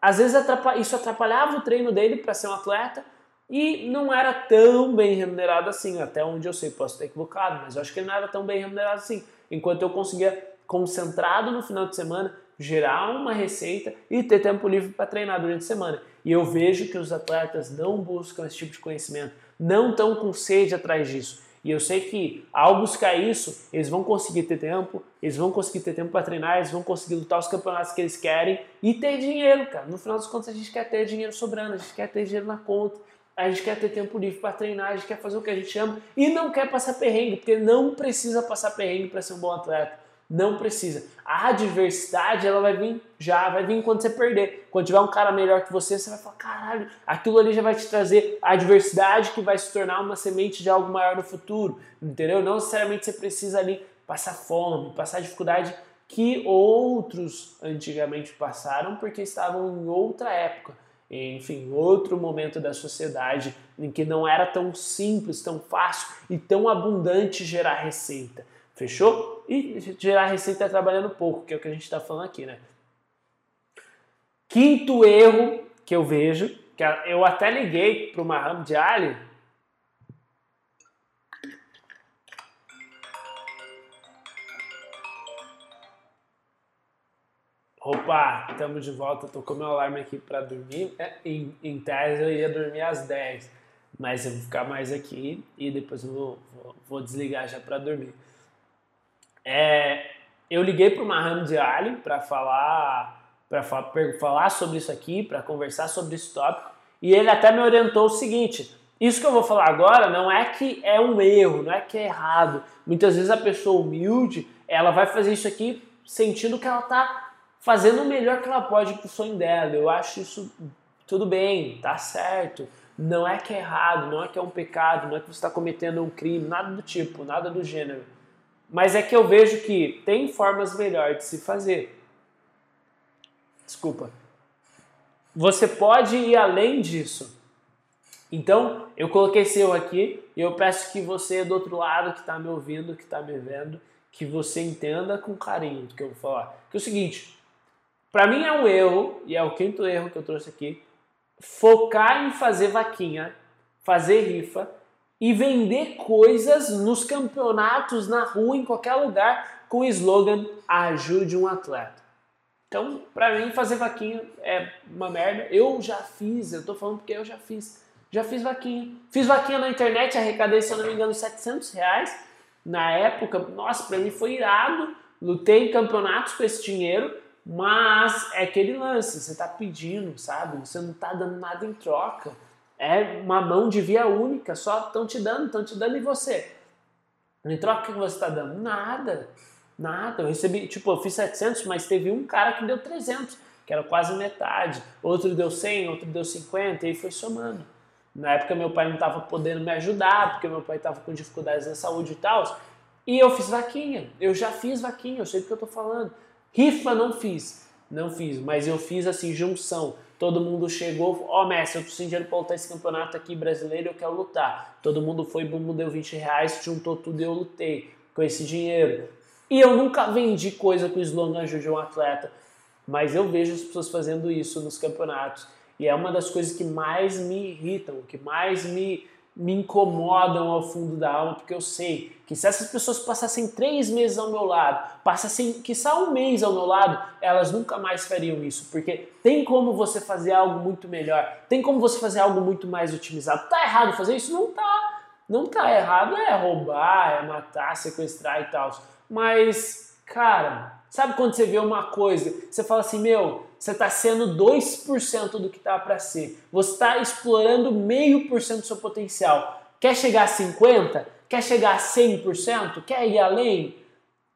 às vezes isso atrapalhava o treino dele para ser um atleta e não era tão bem remunerado assim, até onde eu sei, posso estar equivocado, mas eu acho que ele não era tão bem remunerado assim. Enquanto eu conseguia, concentrado no final de semana, gerar uma receita e ter tempo livre para treinar durante a semana. E eu vejo que os atletas não buscam esse tipo de conhecimento, não estão com sede atrás disso. E eu sei que ao buscar isso, eles vão conseguir ter tempo, eles vão conseguir ter tempo para treinar, eles vão conseguir lutar os campeonatos que eles querem e ter dinheiro, cara. No final das contas, a gente quer ter dinheiro sobrando, a gente quer ter dinheiro na conta, a gente quer ter tempo livre para treinar, a gente quer fazer o que a gente ama e não quer passar perrengue, porque não precisa passar perrengue para ser um bom atleta. Não precisa. A adversidade, ela vai vir já, vai vir quando você perder. Quando tiver um cara melhor que você, você vai falar, caralho, aquilo ali já vai te trazer a adversidade que vai se tornar uma semente de algo maior no futuro, entendeu? Não necessariamente você precisa ali passar fome, passar dificuldade que outros antigamente passaram porque estavam em outra época, enfim, outro momento da sociedade em que não era tão simples, tão fácil e tão abundante gerar receita. Fechou? E gerar receita trabalhando pouco, que é o que a gente está falando aqui, né? Quinto erro que eu vejo, que eu até liguei para o Muhammad Ali. Opa, estamos de volta. Tô com meu alarme aqui para dormir. É, em, em tese eu ia dormir às 10, mas eu vou ficar mais aqui e depois eu vou, vou, vou desligar já para dormir. É, eu liguei para o Muhammad Ali para falar, para falar sobre isso aqui, para conversar sobre esse tópico, e ele até me orientou o seguinte: isso que eu vou falar agora não é que é um erro, não é que é errado. Muitas vezes a pessoa humilde, ela vai fazer isso aqui sentindo que ela está fazendo o melhor que ela pode para o sonho dela. Eu acho isso tudo bem, tá certo. Não é que é errado, não é que é um pecado, não é que você está cometendo um crime, nada do tipo, nada do gênero. Mas é que eu vejo que tem formas melhores de se fazer. Desculpa. Você pode ir além disso. Então, eu coloquei seu aqui e eu peço que você do outro lado que está me ouvindo, que está me vendo, que você entenda com carinho do que eu vou falar. Que é o seguinte, para mim é um erro, e é o quinto erro que eu trouxe aqui, focar em fazer vaquinha, fazer rifa e vender coisas nos campeonatos, na rua, em qualquer lugar, com o slogan Ajude um atleta. Então, para mim, fazer vaquinha é uma merda. Eu já fiz, eu tô falando porque eu já fiz. Já fiz vaquinha. Fiz vaquinha na internet, arrecadei, se eu não me engano, 700 reais. Na época, nossa, para mim foi irado. Lutei em campeonatos com esse dinheiro, mas é aquele lance, você tá pedindo, sabe? Você não tá dando nada em troca. É uma mão de via única, só estão te dando, estão te dando e você. Em troca, o que você está dando? Nada. Nada. Eu recebi, tipo, eu fiz 700, mas teve um cara que deu 300, que era quase metade. Outro deu 100, outro deu 50, e foi somando. Na época, meu pai não estava podendo me ajudar, porque meu pai estava com dificuldades na saúde e tal. E eu fiz vaquinha. Eu já fiz vaquinha, eu sei do que eu estou falando. Rifa não fiz, não fiz, mas eu fiz assim, junção todo mundo chegou, ó oh, mestre, eu tô sem dinheiro pra lutar esse campeonato aqui brasileiro, eu quero lutar. Todo mundo foi, bum, deu 20 reais, juntou tudo e eu lutei com esse dinheiro. E eu nunca vendi coisa com o slogan ajude um atleta, mas eu vejo as pessoas fazendo isso nos campeonatos. E é uma das coisas que mais me irritam, que mais me me incomodam ao fundo da alma, porque eu sei que se essas pessoas passassem três meses ao meu lado, passassem que só um mês ao meu lado, elas nunca mais fariam isso, porque tem como você fazer algo muito melhor, tem como você fazer algo muito mais otimizado. Tá errado fazer isso? Não tá. Não tá errado é roubar, é matar, sequestrar e tal. Mas, cara, sabe quando você vê uma coisa, você fala assim, meu, você está sendo 2% do que está para ser. Você está explorando meio por cento do seu potencial. Quer chegar a 50%? Quer chegar a 100%? Quer ir além?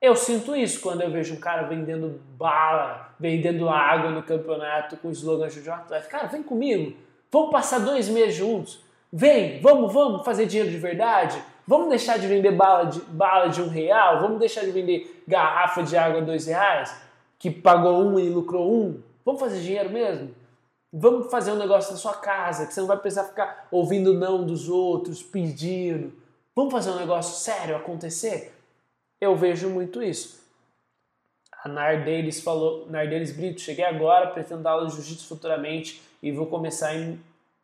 Eu sinto isso quando eu vejo um cara vendendo bala, vendendo água no campeonato com o slogan de um atleta. Cara, vem comigo. Vamos passar dois meses juntos. Vem, vamos, vamos fazer dinheiro de verdade. Vamos deixar de vender bala de, bala de um real? Vamos deixar de vender garrafa de água dois reais? Que pagou um e lucrou um? Vamos fazer dinheiro mesmo? Vamos fazer um negócio na sua casa, que você não vai precisar ficar ouvindo não dos outros, pedindo. Vamos fazer um negócio sério acontecer? Eu vejo muito isso. A Nardeles falou, Nardeles Brito, cheguei agora, pretendo dar aula de jiu-jitsu futuramente e vou começar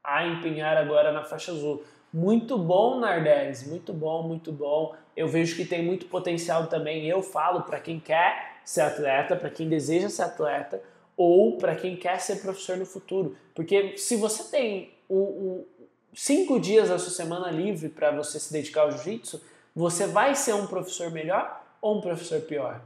a empenhar agora na faixa azul. Muito bom, Nardeles, muito bom, muito bom. Eu vejo que tem muito potencial também. Eu falo para quem quer ser atleta, para quem deseja ser atleta ou para quem quer ser professor no futuro. Porque se você tem o, o cinco dias da sua semana livre para você se dedicar ao jiu-jitsu, você vai ser um professor melhor ou um professor pior?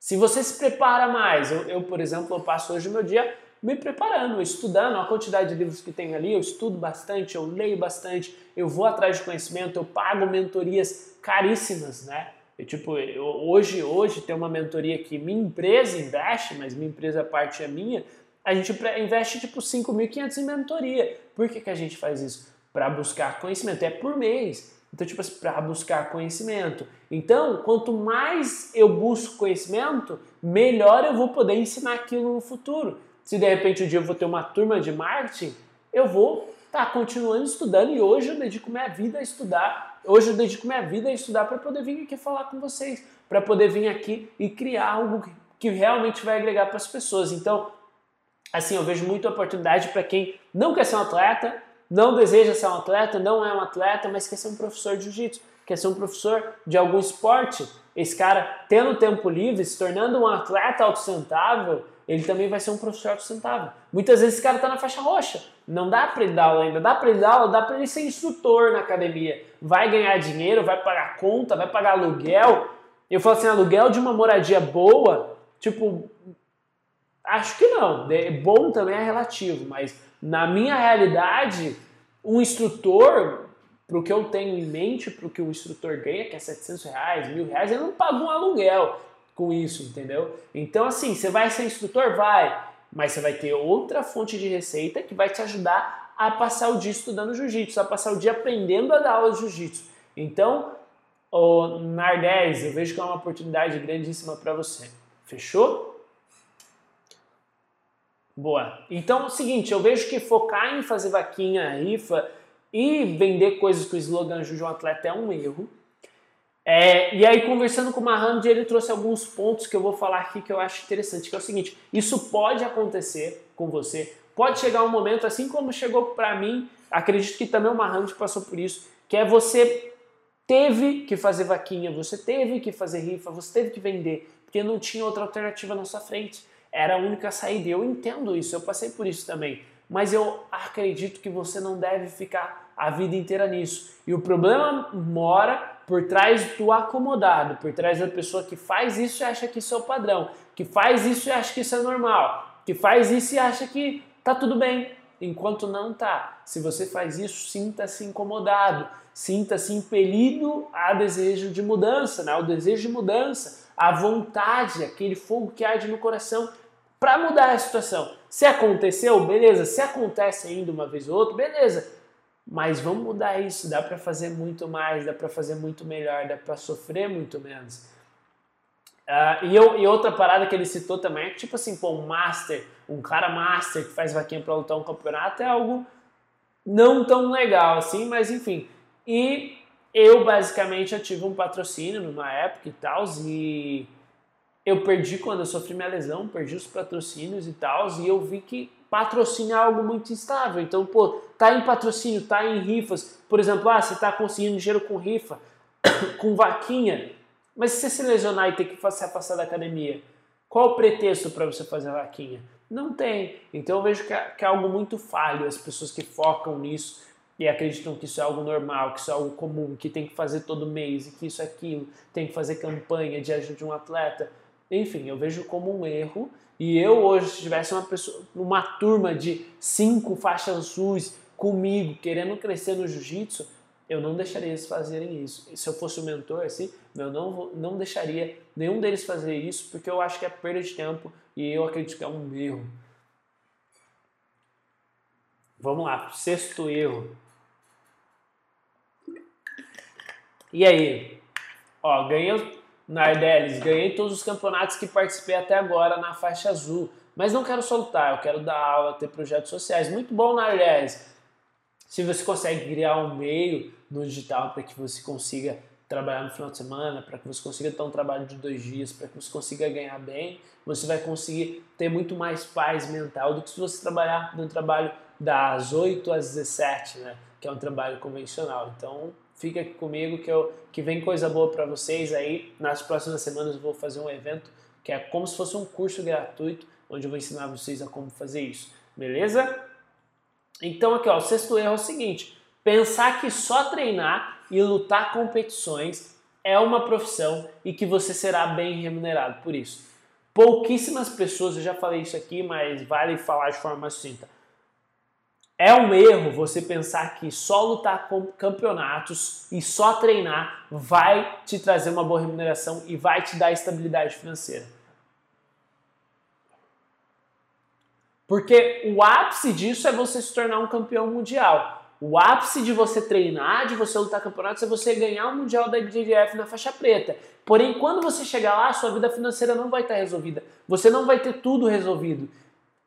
Se você se prepara mais, eu, eu por exemplo, eu passo hoje o meu dia me preparando, estudando a quantidade de livros que tem ali, eu estudo bastante, eu leio bastante, eu vou atrás de conhecimento, eu pago mentorias caríssimas, né? Eu, tipo, eu, hoje, hoje tem uma mentoria que minha empresa investe, mas minha empresa parte é minha, a gente investe tipo 5.500 em mentoria. Por que, que a gente faz isso? Para buscar conhecimento, é por mês. Então, tipo assim, para buscar conhecimento. Então, quanto mais eu busco conhecimento, melhor eu vou poder ensinar aquilo no futuro. Se de repente um dia eu vou ter uma turma de marketing, eu vou estar tá continuando estudando e hoje eu dedico minha vida a estudar. Hoje eu dedico minha vida a estudar para poder vir aqui falar com vocês, para poder vir aqui e criar algo que realmente vai agregar para as pessoas. Então, assim, eu vejo muita oportunidade para quem não quer ser um atleta, não deseja ser um atleta, não é um atleta, mas quer ser um professor de jiu-jitsu, quer ser um professor de algum esporte. Esse cara, tendo tempo livre, se tornando um atleta autossustentável, ele também vai ser um professor autossustentável. Muitas vezes esse cara está na faixa roxa, não dá para ele dar aula ainda, dá para ele dar aula, dá para ele ser instrutor na academia. Vai ganhar dinheiro, vai pagar conta, vai pagar aluguel. Eu falo assim, aluguel de uma moradia boa, tipo, acho que não. É bom também é relativo, mas na minha realidade, um instrutor, para o que eu tenho em mente, para o que o instrutor ganha, que é 700 reais, mil reais, ele não paga um aluguel com isso, entendeu? Então, assim, você vai ser instrutor? Vai, mas você vai ter outra fonte de receita que vai te ajudar a passar o dia estudando jiu-jitsu, a passar o dia aprendendo a dar aula de jiu-jitsu. Então, o Nardez, eu vejo que é uma oportunidade grandíssima para você. Fechou? Boa. Então é o seguinte, eu vejo que focar em fazer vaquinha, rifa e vender coisas com o slogan Juju um Atleta é um erro. É, e aí, conversando com o Mahmoud, ele trouxe alguns pontos que eu vou falar aqui que eu acho interessante, que é o seguinte, isso pode acontecer com você, pode chegar um momento, assim como chegou para mim, acredito que também o Mahmoud passou por isso, que é você teve que fazer vaquinha, você teve que fazer rifa, você teve que vender, porque não tinha outra alternativa na sua frente era a única saída. Eu entendo isso, eu passei por isso também. Mas eu acredito que você não deve ficar a vida inteira nisso. E o problema mora por trás do acomodado, por trás da pessoa que faz isso e acha que isso é o padrão, que faz isso e acha que isso é normal, que faz isso e acha que tá tudo bem, enquanto não tá. Se você faz isso, sinta-se incomodado, sinta-se impelido a desejo de mudança, né? o desejo de mudança a vontade, aquele fogo que arde no coração para mudar a situação. Se aconteceu, beleza. Se acontece ainda uma vez ou outra, beleza. Mas vamos mudar isso. Dá para fazer muito mais, dá para fazer muito melhor, dá para sofrer muito menos. Uh, e, eu, e, outra parada que ele citou também é que, tipo assim, pô, um master, um cara master que faz vaquinha para lutar um campeonato é algo não tão legal assim, mas enfim. E eu basicamente eu tive um patrocínio numa época e tal, e eu perdi quando eu sofri minha lesão, perdi os patrocínios e tal, e eu vi que patrocínio é algo muito instável. Então, pô, tá em patrocínio, tá em rifas. Por exemplo, ah, você tá conseguindo dinheiro com rifa, *coughs* com vaquinha, mas se você se lesionar e ter que se afastar da academia, qual o pretexto para você fazer vaquinha? Não tem. Então eu vejo que é, que é algo muito falho as pessoas que focam nisso e acreditam que isso é algo normal, que isso é algo comum, que tem que fazer todo mês e que isso é aquilo, tem que fazer campanha de ajuda de um atleta. Enfim, eu vejo como um erro. E eu hoje, se tivesse uma pessoa, uma turma de cinco faixas azuis comigo, querendo crescer no jiu-jitsu, eu não deixaria eles fazerem isso. E se eu fosse o mentor, assim, eu não, não deixaria nenhum deles fazer isso, porque eu acho que é perda de tempo e eu acredito que é um erro. Vamos lá, sexto erro. E aí? Ó, ganhei Nardeles, ganhei todos os campeonatos que participei até agora na faixa azul. Mas não quero soltar, eu quero dar aula, ter projetos sociais. Muito bom, Nardeles. Se você consegue criar um meio no digital para que você consiga trabalhar no final de semana, para que você consiga ter um trabalho de dois dias, para que você consiga ganhar bem, você vai conseguir ter muito mais paz mental do que se você trabalhar num trabalho das 8 às 17, né? Que é um trabalho convencional. Então, fica aqui comigo que, eu, que vem coisa boa para vocês aí. Nas próximas semanas eu vou fazer um evento que é como se fosse um curso gratuito, onde eu vou ensinar vocês a como fazer isso. Beleza? Então aqui, ó, o sexto erro é o seguinte: pensar que só treinar e lutar competições é uma profissão e que você será bem remunerado por isso. Pouquíssimas pessoas, eu já falei isso aqui, mas vale falar de forma sucinta. É um erro você pensar que só lutar com campeonatos e só treinar vai te trazer uma boa remuneração e vai te dar estabilidade financeira. Porque o ápice disso é você se tornar um campeão mundial. O ápice de você treinar, de você lutar campeonatos, é você ganhar o Mundial da IBJJF na faixa preta. Porém, quando você chegar lá, sua vida financeira não vai estar resolvida. Você não vai ter tudo resolvido.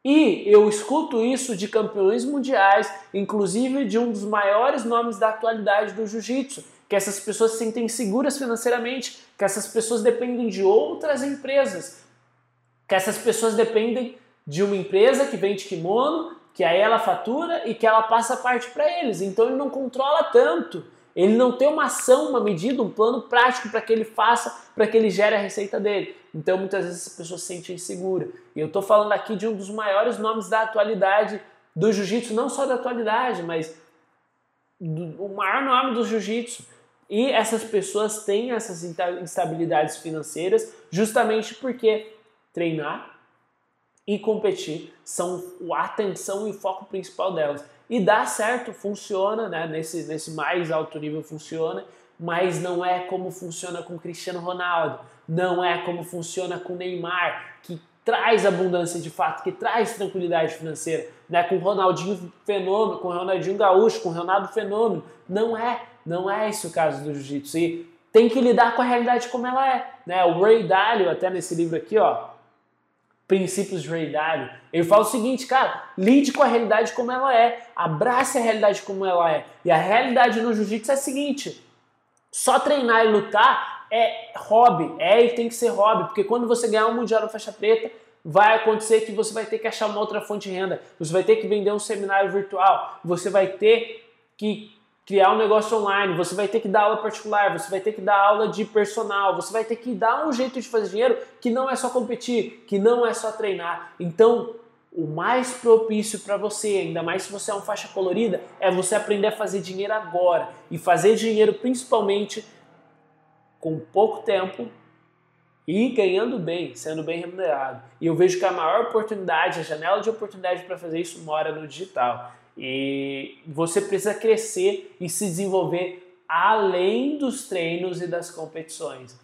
E eu escuto isso de campeões mundiais, inclusive de um dos maiores nomes da atualidade do jiu-jitsu, que essas pessoas se sentem seguras financeiramente, que essas pessoas dependem de outras empresas, que essas pessoas dependem de uma empresa que vende kimono, que aí ela fatura e que ela passa parte para eles. Então ele não controla tanto. Ele não tem uma ação, uma medida, um plano prático para que ele faça, para que ele gere a receita dele. Então muitas vezes essa pessoa se sente insegura. E eu estou falando aqui de um dos maiores nomes da atualidade do jiu-jitsu, não só da atualidade, mas do, o maior nome do jiu-jitsu. E essas pessoas têm essas instabilidades financeiras justamente porque treinar e competir são a atenção e o foco principal delas. E dá certo, funciona, né? nesse, nesse mais alto nível funciona, mas não é como funciona com Cristiano Ronaldo, não é como funciona com Neymar, que traz abundância de fato, que traz tranquilidade financeira, né? com Ronaldinho Fenômeno, com Ronaldinho Gaúcho, com Ronaldo Fenômeno. Não é, não é esse o caso do jiu-jitsu. E tem que lidar com a realidade como ela é. Né? O Ray Dalio, até nesse livro aqui, ó, princípios de realidade. Ele fala o seguinte, cara, lide com a realidade como ela é, abrace a realidade como ela é. E a realidade no jiu-jitsu é a seguinte: só treinar e lutar é hobby, é e tem que ser hobby, porque quando você ganhar um mundial na faixa preta, vai acontecer que você vai ter que achar uma outra fonte de renda, você vai ter que vender um seminário virtual, você vai ter que criar um negócio online, você vai ter que dar aula particular, você vai ter que dar aula de personal, você vai ter que dar um jeito de fazer dinheiro que não é só competir, que não é só treinar. Então, o mais propício para você, ainda mais se você é uma faixa colorida, é você aprender a fazer dinheiro agora e fazer dinheiro principalmente com pouco tempo e ganhando bem, sendo bem remunerado. E eu vejo que a maior oportunidade, a janela de oportunidade para fazer isso mora no digital. E você precisa crescer e se desenvolver além dos treinos e das competições.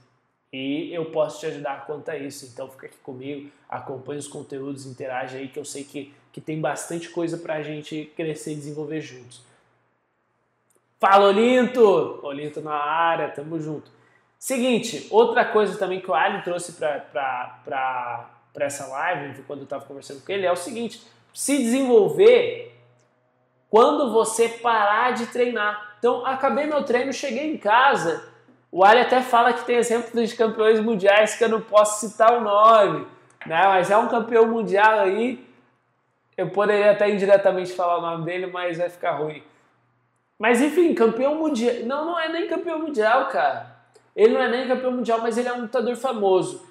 E eu posso te ajudar quanto a isso. Então fica aqui comigo, acompanhe os conteúdos, interage aí que eu sei que, que tem bastante coisa para a gente crescer e desenvolver juntos. Fala Olinto! Olinto na área, tamo junto. Seguinte, outra coisa também que o Ali trouxe para essa live, quando eu estava conversando com ele, é o seguinte: se desenvolver quando você parar de treinar. Então, acabei meu treino, cheguei em casa. O Ali até fala que tem exemplos de campeões mundiais que eu não posso citar o nome, né? mas é um campeão mundial aí. Eu poderia até indiretamente falar o nome dele, mas vai ficar ruim. Mas enfim, campeão mundial. Não, não é nem campeão mundial, cara. Ele não é nem campeão mundial, mas ele é um lutador famoso.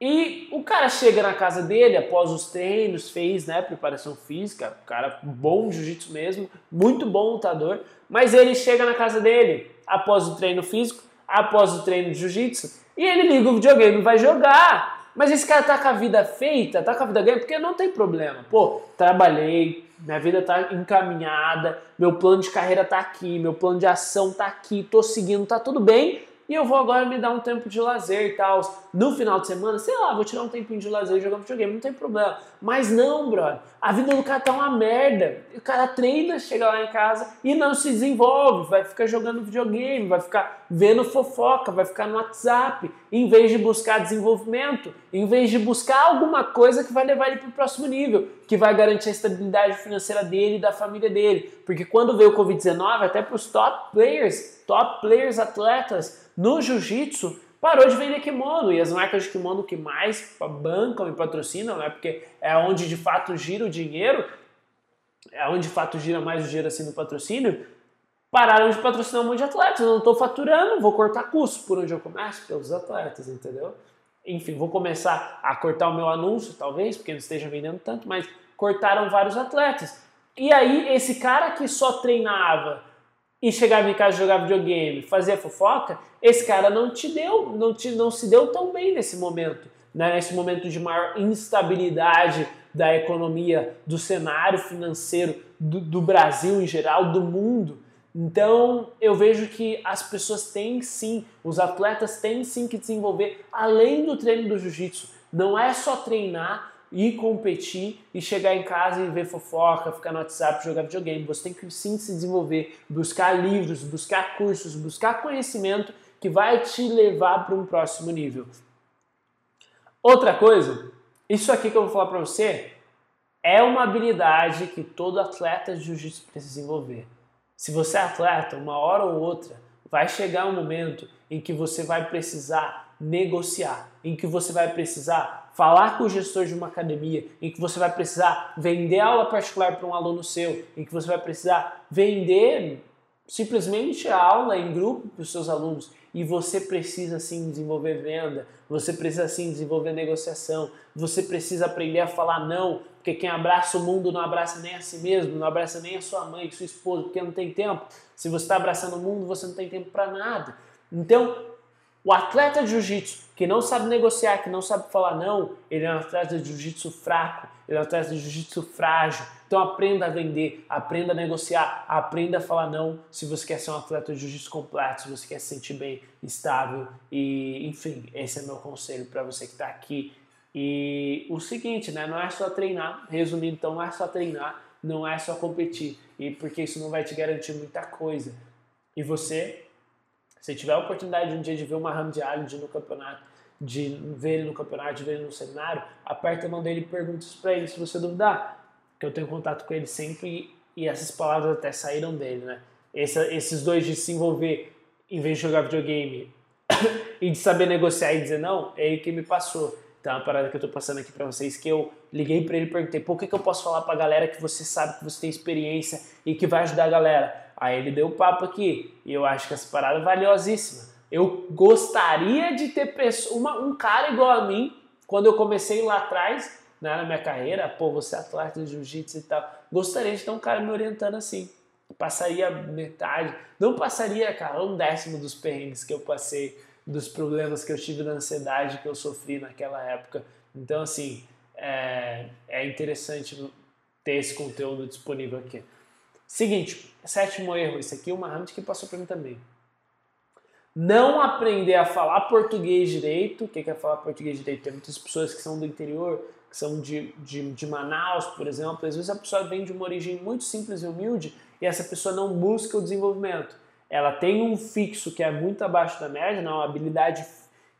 E o cara chega na casa dele após os treinos, fez né, preparação física, cara bom jiu-jitsu mesmo, muito bom lutador, mas ele chega na casa dele após o treino físico, após o treino de jiu-jitsu, e ele liga o videogame vai jogar. Mas esse cara tá com a vida feita, tá com a vida ganha, porque não tem problema. Pô, trabalhei, minha vida tá encaminhada, meu plano de carreira tá aqui, meu plano de ação tá aqui, tô seguindo, tá tudo bem e eu vou agora me dar um tempo de lazer e tal. No final de semana, sei lá, vou tirar um tempinho de lazer jogando videogame, não tem problema. Mas não, brother. A vida do cara tá uma merda. O cara treina, chega lá em casa e não se desenvolve. Vai ficar jogando videogame, vai ficar vendo fofoca, vai ficar no WhatsApp, em vez de buscar desenvolvimento, em vez de buscar alguma coisa que vai levar ele para o próximo nível, que vai garantir a estabilidade financeira dele e da família dele. Porque quando veio o Covid-19, até para os top players, top players atletas no jiu-jitsu parou de vender kimono e as marcas de kimono que mais bancam e patrocinam, né? Porque é onde de fato gira o dinheiro, é onde de fato gira mais o dinheiro assim no patrocínio. Pararam de patrocinar um monte de atletas. Eu não estou faturando, vou cortar custos. Por onde eu começo? Pelos atletas, entendeu? Enfim, vou começar a cortar o meu anúncio, talvez, porque não esteja vendendo tanto, mas cortaram vários atletas. E aí, esse cara que só treinava e chegava em casa jogava videogame, fazia fofoca, esse cara não te deu, não, te, não se deu tão bem nesse momento, né? nesse momento de maior instabilidade da economia, do cenário financeiro do, do Brasil em geral, do mundo. Então eu vejo que as pessoas têm sim, os atletas têm sim que desenvolver além do treino do jiu-jitsu. Não é só treinar ir competir e chegar em casa e ver fofoca, ficar no WhatsApp, jogar videogame. Você tem que sim se desenvolver, buscar livros, buscar cursos, buscar conhecimento que vai te levar para um próximo nível. Outra coisa, isso aqui que eu vou falar para você é uma habilidade que todo atleta de jiu-jitsu precisa desenvolver. Se você é atleta, uma hora ou outra, vai chegar um momento em que você vai precisar negociar, em que você vai precisar falar com o gestor de uma academia, em que você vai precisar vender aula particular para um aluno seu, em que você vai precisar vender simplesmente a aula em grupo para os seus alunos, e você precisa sim desenvolver venda, você precisa sim desenvolver negociação, você precisa aprender a falar não, porque quem abraça o mundo não abraça nem a si mesmo, não abraça nem a sua mãe, sua esposa, porque não tem tempo. Se você está abraçando o mundo, você não tem tempo para nada. Então, o atleta de jiu-jitsu que não sabe negociar, que não sabe falar não, ele é um atleta de jiu-jitsu fraco, ele é um atleta de jiu-jitsu frágil. Então aprenda a vender, aprenda a negociar, aprenda a falar não se você quer ser um atleta de jiu-jitsu completo, se você quer se sentir bem, estável e enfim, esse é meu conselho para você que está aqui. E o seguinte, né, não é só treinar, resumindo, então não é só treinar, não é só competir, e porque isso não vai te garantir muita coisa. E você se tiver a oportunidade um dia de ver o Muhammad Ali no campeonato, de ver ele no campeonato, de ver ele no seminário, aperta a mão dele e pergunta isso pra ele se você duvidar. Que eu tenho contato com ele sempre e, e essas palavras até saíram dele, né? Esse, esses dois de se envolver em vez de jogar videogame *coughs* e de saber negociar e dizer não, é ele que me passou. Então, a parada que eu tô passando aqui para vocês, que eu liguei para ele e perguntei, por que, que eu posso falar pra galera que você sabe que você tem experiência e que vai ajudar a galera? Aí ele deu o papo aqui, e eu acho que essa parada é valiosíssima. Eu gostaria de ter pessoa, uma, um cara igual a mim, quando eu comecei lá atrás, né, na minha carreira, pô, você é atleta de jiu-jitsu e tal, gostaria de ter um cara me orientando assim. Passaria metade, não passaria, cara, um décimo dos perrengues que eu passei, dos problemas que eu tive da ansiedade que eu sofri naquela época. Então, assim, é, é interessante ter esse conteúdo disponível aqui. Seguinte, sétimo erro, esse aqui é o Mahamud que passou para mim também. Não aprender a falar português direito. O que é falar português direito? Tem muitas pessoas que são do interior, que são de, de, de Manaus, por exemplo. Às vezes a pessoa vem de uma origem muito simples e humilde e essa pessoa não busca o desenvolvimento. Ela tem um fixo que é muito abaixo da média, não, uma habilidade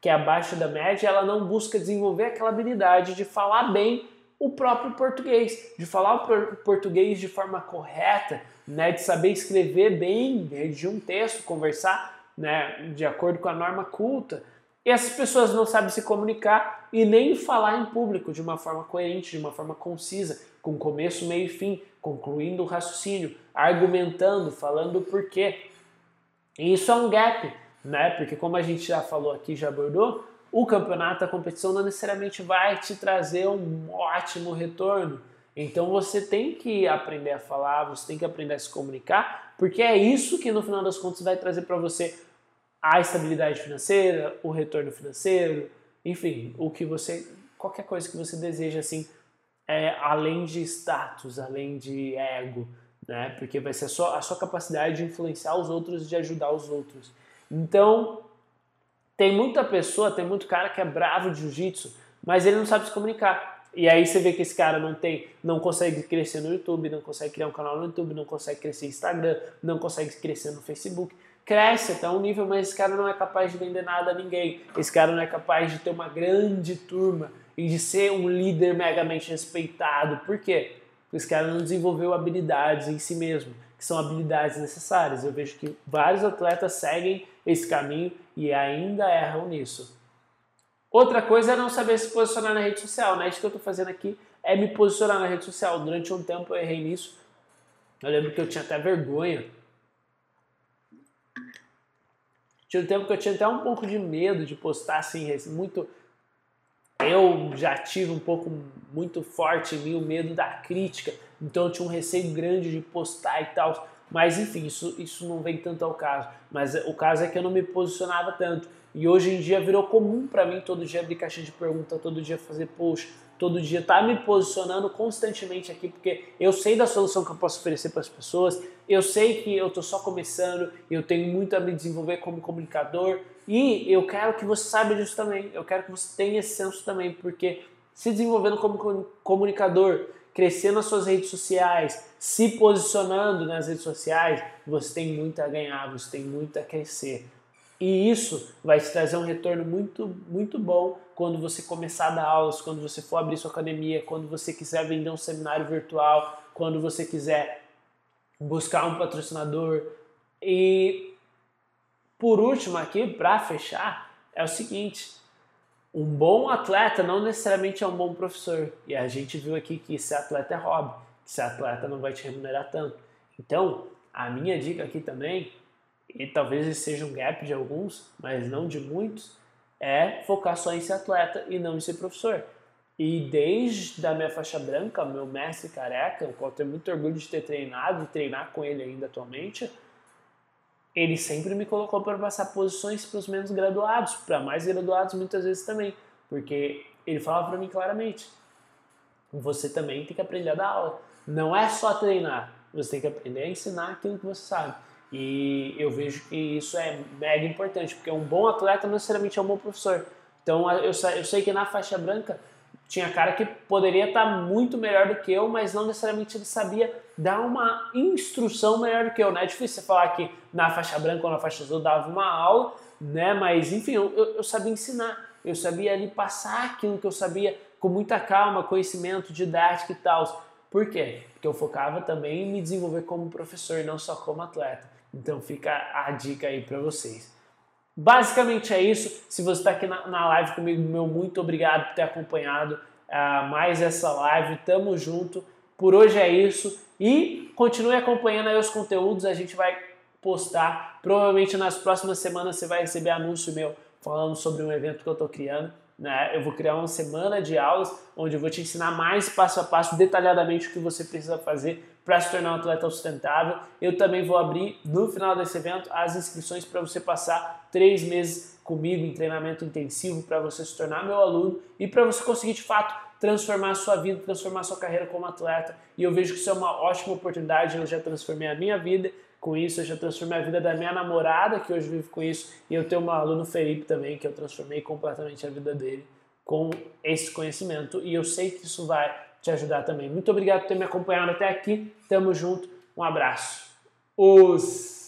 que é abaixo da média, ela não busca desenvolver aquela habilidade de falar bem o próprio português, de falar o português de forma correta, né, de saber escrever bem, redigir um texto, conversar né, de acordo com a norma culta. E essas pessoas não sabem se comunicar e nem falar em público de uma forma coerente, de uma forma concisa, com começo, meio e fim, concluindo o raciocínio, argumentando, falando o porquê. E isso é um gap, né? Porque como a gente já falou aqui, já abordou, o campeonato, a competição não necessariamente vai te trazer um ótimo retorno. Então você tem que aprender a falar, você tem que aprender a se comunicar, porque é isso que no final das contas vai trazer para você a estabilidade financeira, o retorno financeiro, enfim, o que você, qualquer coisa que você deseja assim, é, além de status, além de ego, né? Porque vai ser sua, a sua capacidade de influenciar os outros, de ajudar os outros. Então, tem muita pessoa, tem muito cara que é bravo de jiu-jitsu, mas ele não sabe se comunicar. E aí você vê que esse cara não tem, não consegue crescer no YouTube, não consegue criar um canal no YouTube, não consegue crescer no Instagram, não consegue crescer no Facebook. Cresce até um nível, mas esse cara não é capaz de vender nada a ninguém. Esse cara não é capaz de ter uma grande turma e de ser um líder megamente respeitado. Por quê? Porque esse cara não desenvolveu habilidades em si mesmo. que são habilidades necessárias. Eu vejo que vários atletas seguem esse caminho e ainda erram nisso. Outra coisa é não saber se posicionar na rede social, né? Isso que eu estou fazendo aqui é me posicionar na rede social. Durante um tempo eu errei nisso. Eu lembro que eu tinha até vergonha. Tinha um tempo que eu tinha até um pouco de medo de postar assim, muito. Eu já tive um pouco muito forte em mim o medo da crítica, então eu tinha um receio grande de postar e tal. Mas enfim, isso, isso não vem tanto ao caso. Mas o caso é que eu não me posicionava tanto. E hoje em dia virou comum para mim todo dia abrir caixa de pergunta, todo dia fazer post, todo dia estar tá me posicionando constantemente aqui, porque eu sei da solução que eu posso oferecer para as pessoas, eu sei que eu estou só começando, eu tenho muito a me desenvolver como comunicador e eu quero que você saiba disso também, eu quero que você tenha esse senso também, porque se desenvolvendo como comunicador, crescendo nas suas redes sociais, se posicionando nas redes sociais, você tem muito a ganhar, você tem muito a crescer. E isso vai te trazer um retorno muito, muito bom quando você começar a dar aulas, quando você for abrir sua academia, quando você quiser vender um seminário virtual, quando você quiser buscar um patrocinador. E por último aqui, para fechar, é o seguinte: um bom atleta não necessariamente é um bom professor. E a gente viu aqui que ser atleta é hobby, que ser atleta não vai te remunerar tanto. Então, a minha dica aqui também, e talvez esse seja um gap de alguns, mas não de muitos, é focar só em ser atleta e não em ser professor. E desde a minha faixa branca, meu mestre careca, o qual tenho muito orgulho de ter treinado e treinar com ele ainda atualmente, ele sempre me colocou para passar posições para os menos graduados, para mais graduados muitas vezes também, porque ele falava para mim claramente: você também tem que aprender a dar aula. Não é só treinar, você tem que aprender a ensinar aquilo que você sabe. E eu vejo que isso é mega importante, porque um bom atleta não necessariamente é um bom professor. Então eu, eu sei que na faixa branca tinha cara que poderia estar muito melhor do que eu, mas não necessariamente ele sabia dar uma instrução melhor do que eu, né? É difícil você falar que na faixa branca ou na faixa azul dava uma aula, né? Mas enfim, eu, eu sabia ensinar, eu sabia ali passar aquilo que eu sabia com muita calma, conhecimento, didática e tal. Por quê? Porque eu focava também em me desenvolver como professor, não só como atleta. Então fica a dica aí para vocês. Basicamente é isso. Se você está aqui na, na, live comigo, meu muito obrigado por ter acompanhado uh, mais essa live. Tamo junto. Por hoje é isso. E continue acompanhando aí os conteúdos. A gente vai postar. Provavelmente nas próximas semanas você vai receber anúncio meu falando sobre um evento que eu estou criando. Né? Eu vou criar uma semana de aulas onde eu vou te ensinar mais passo a passo, detalhadamente, o que você precisa fazer para se tornar um atleta sustentável. Eu também vou abrir no final desse evento as inscrições para você passar três meses comigo em treinamento intensivo para você se tornar meu aluno e para você conseguir de fato transformar a sua vida, transformar a sua carreira como atleta. E eu vejo que isso é uma ótima oportunidade. Eu já transformei a minha vida com isso, eu já transformei a vida da minha namorada, que hoje vive com isso, e eu tenho um aluno Felipe também, que eu transformei completamente a vida dele com esse conhecimento. E eu sei que isso vai te ajudar também. Muito obrigado por ter me acompanhado até aqui. Tamo junto. Um abraço. Os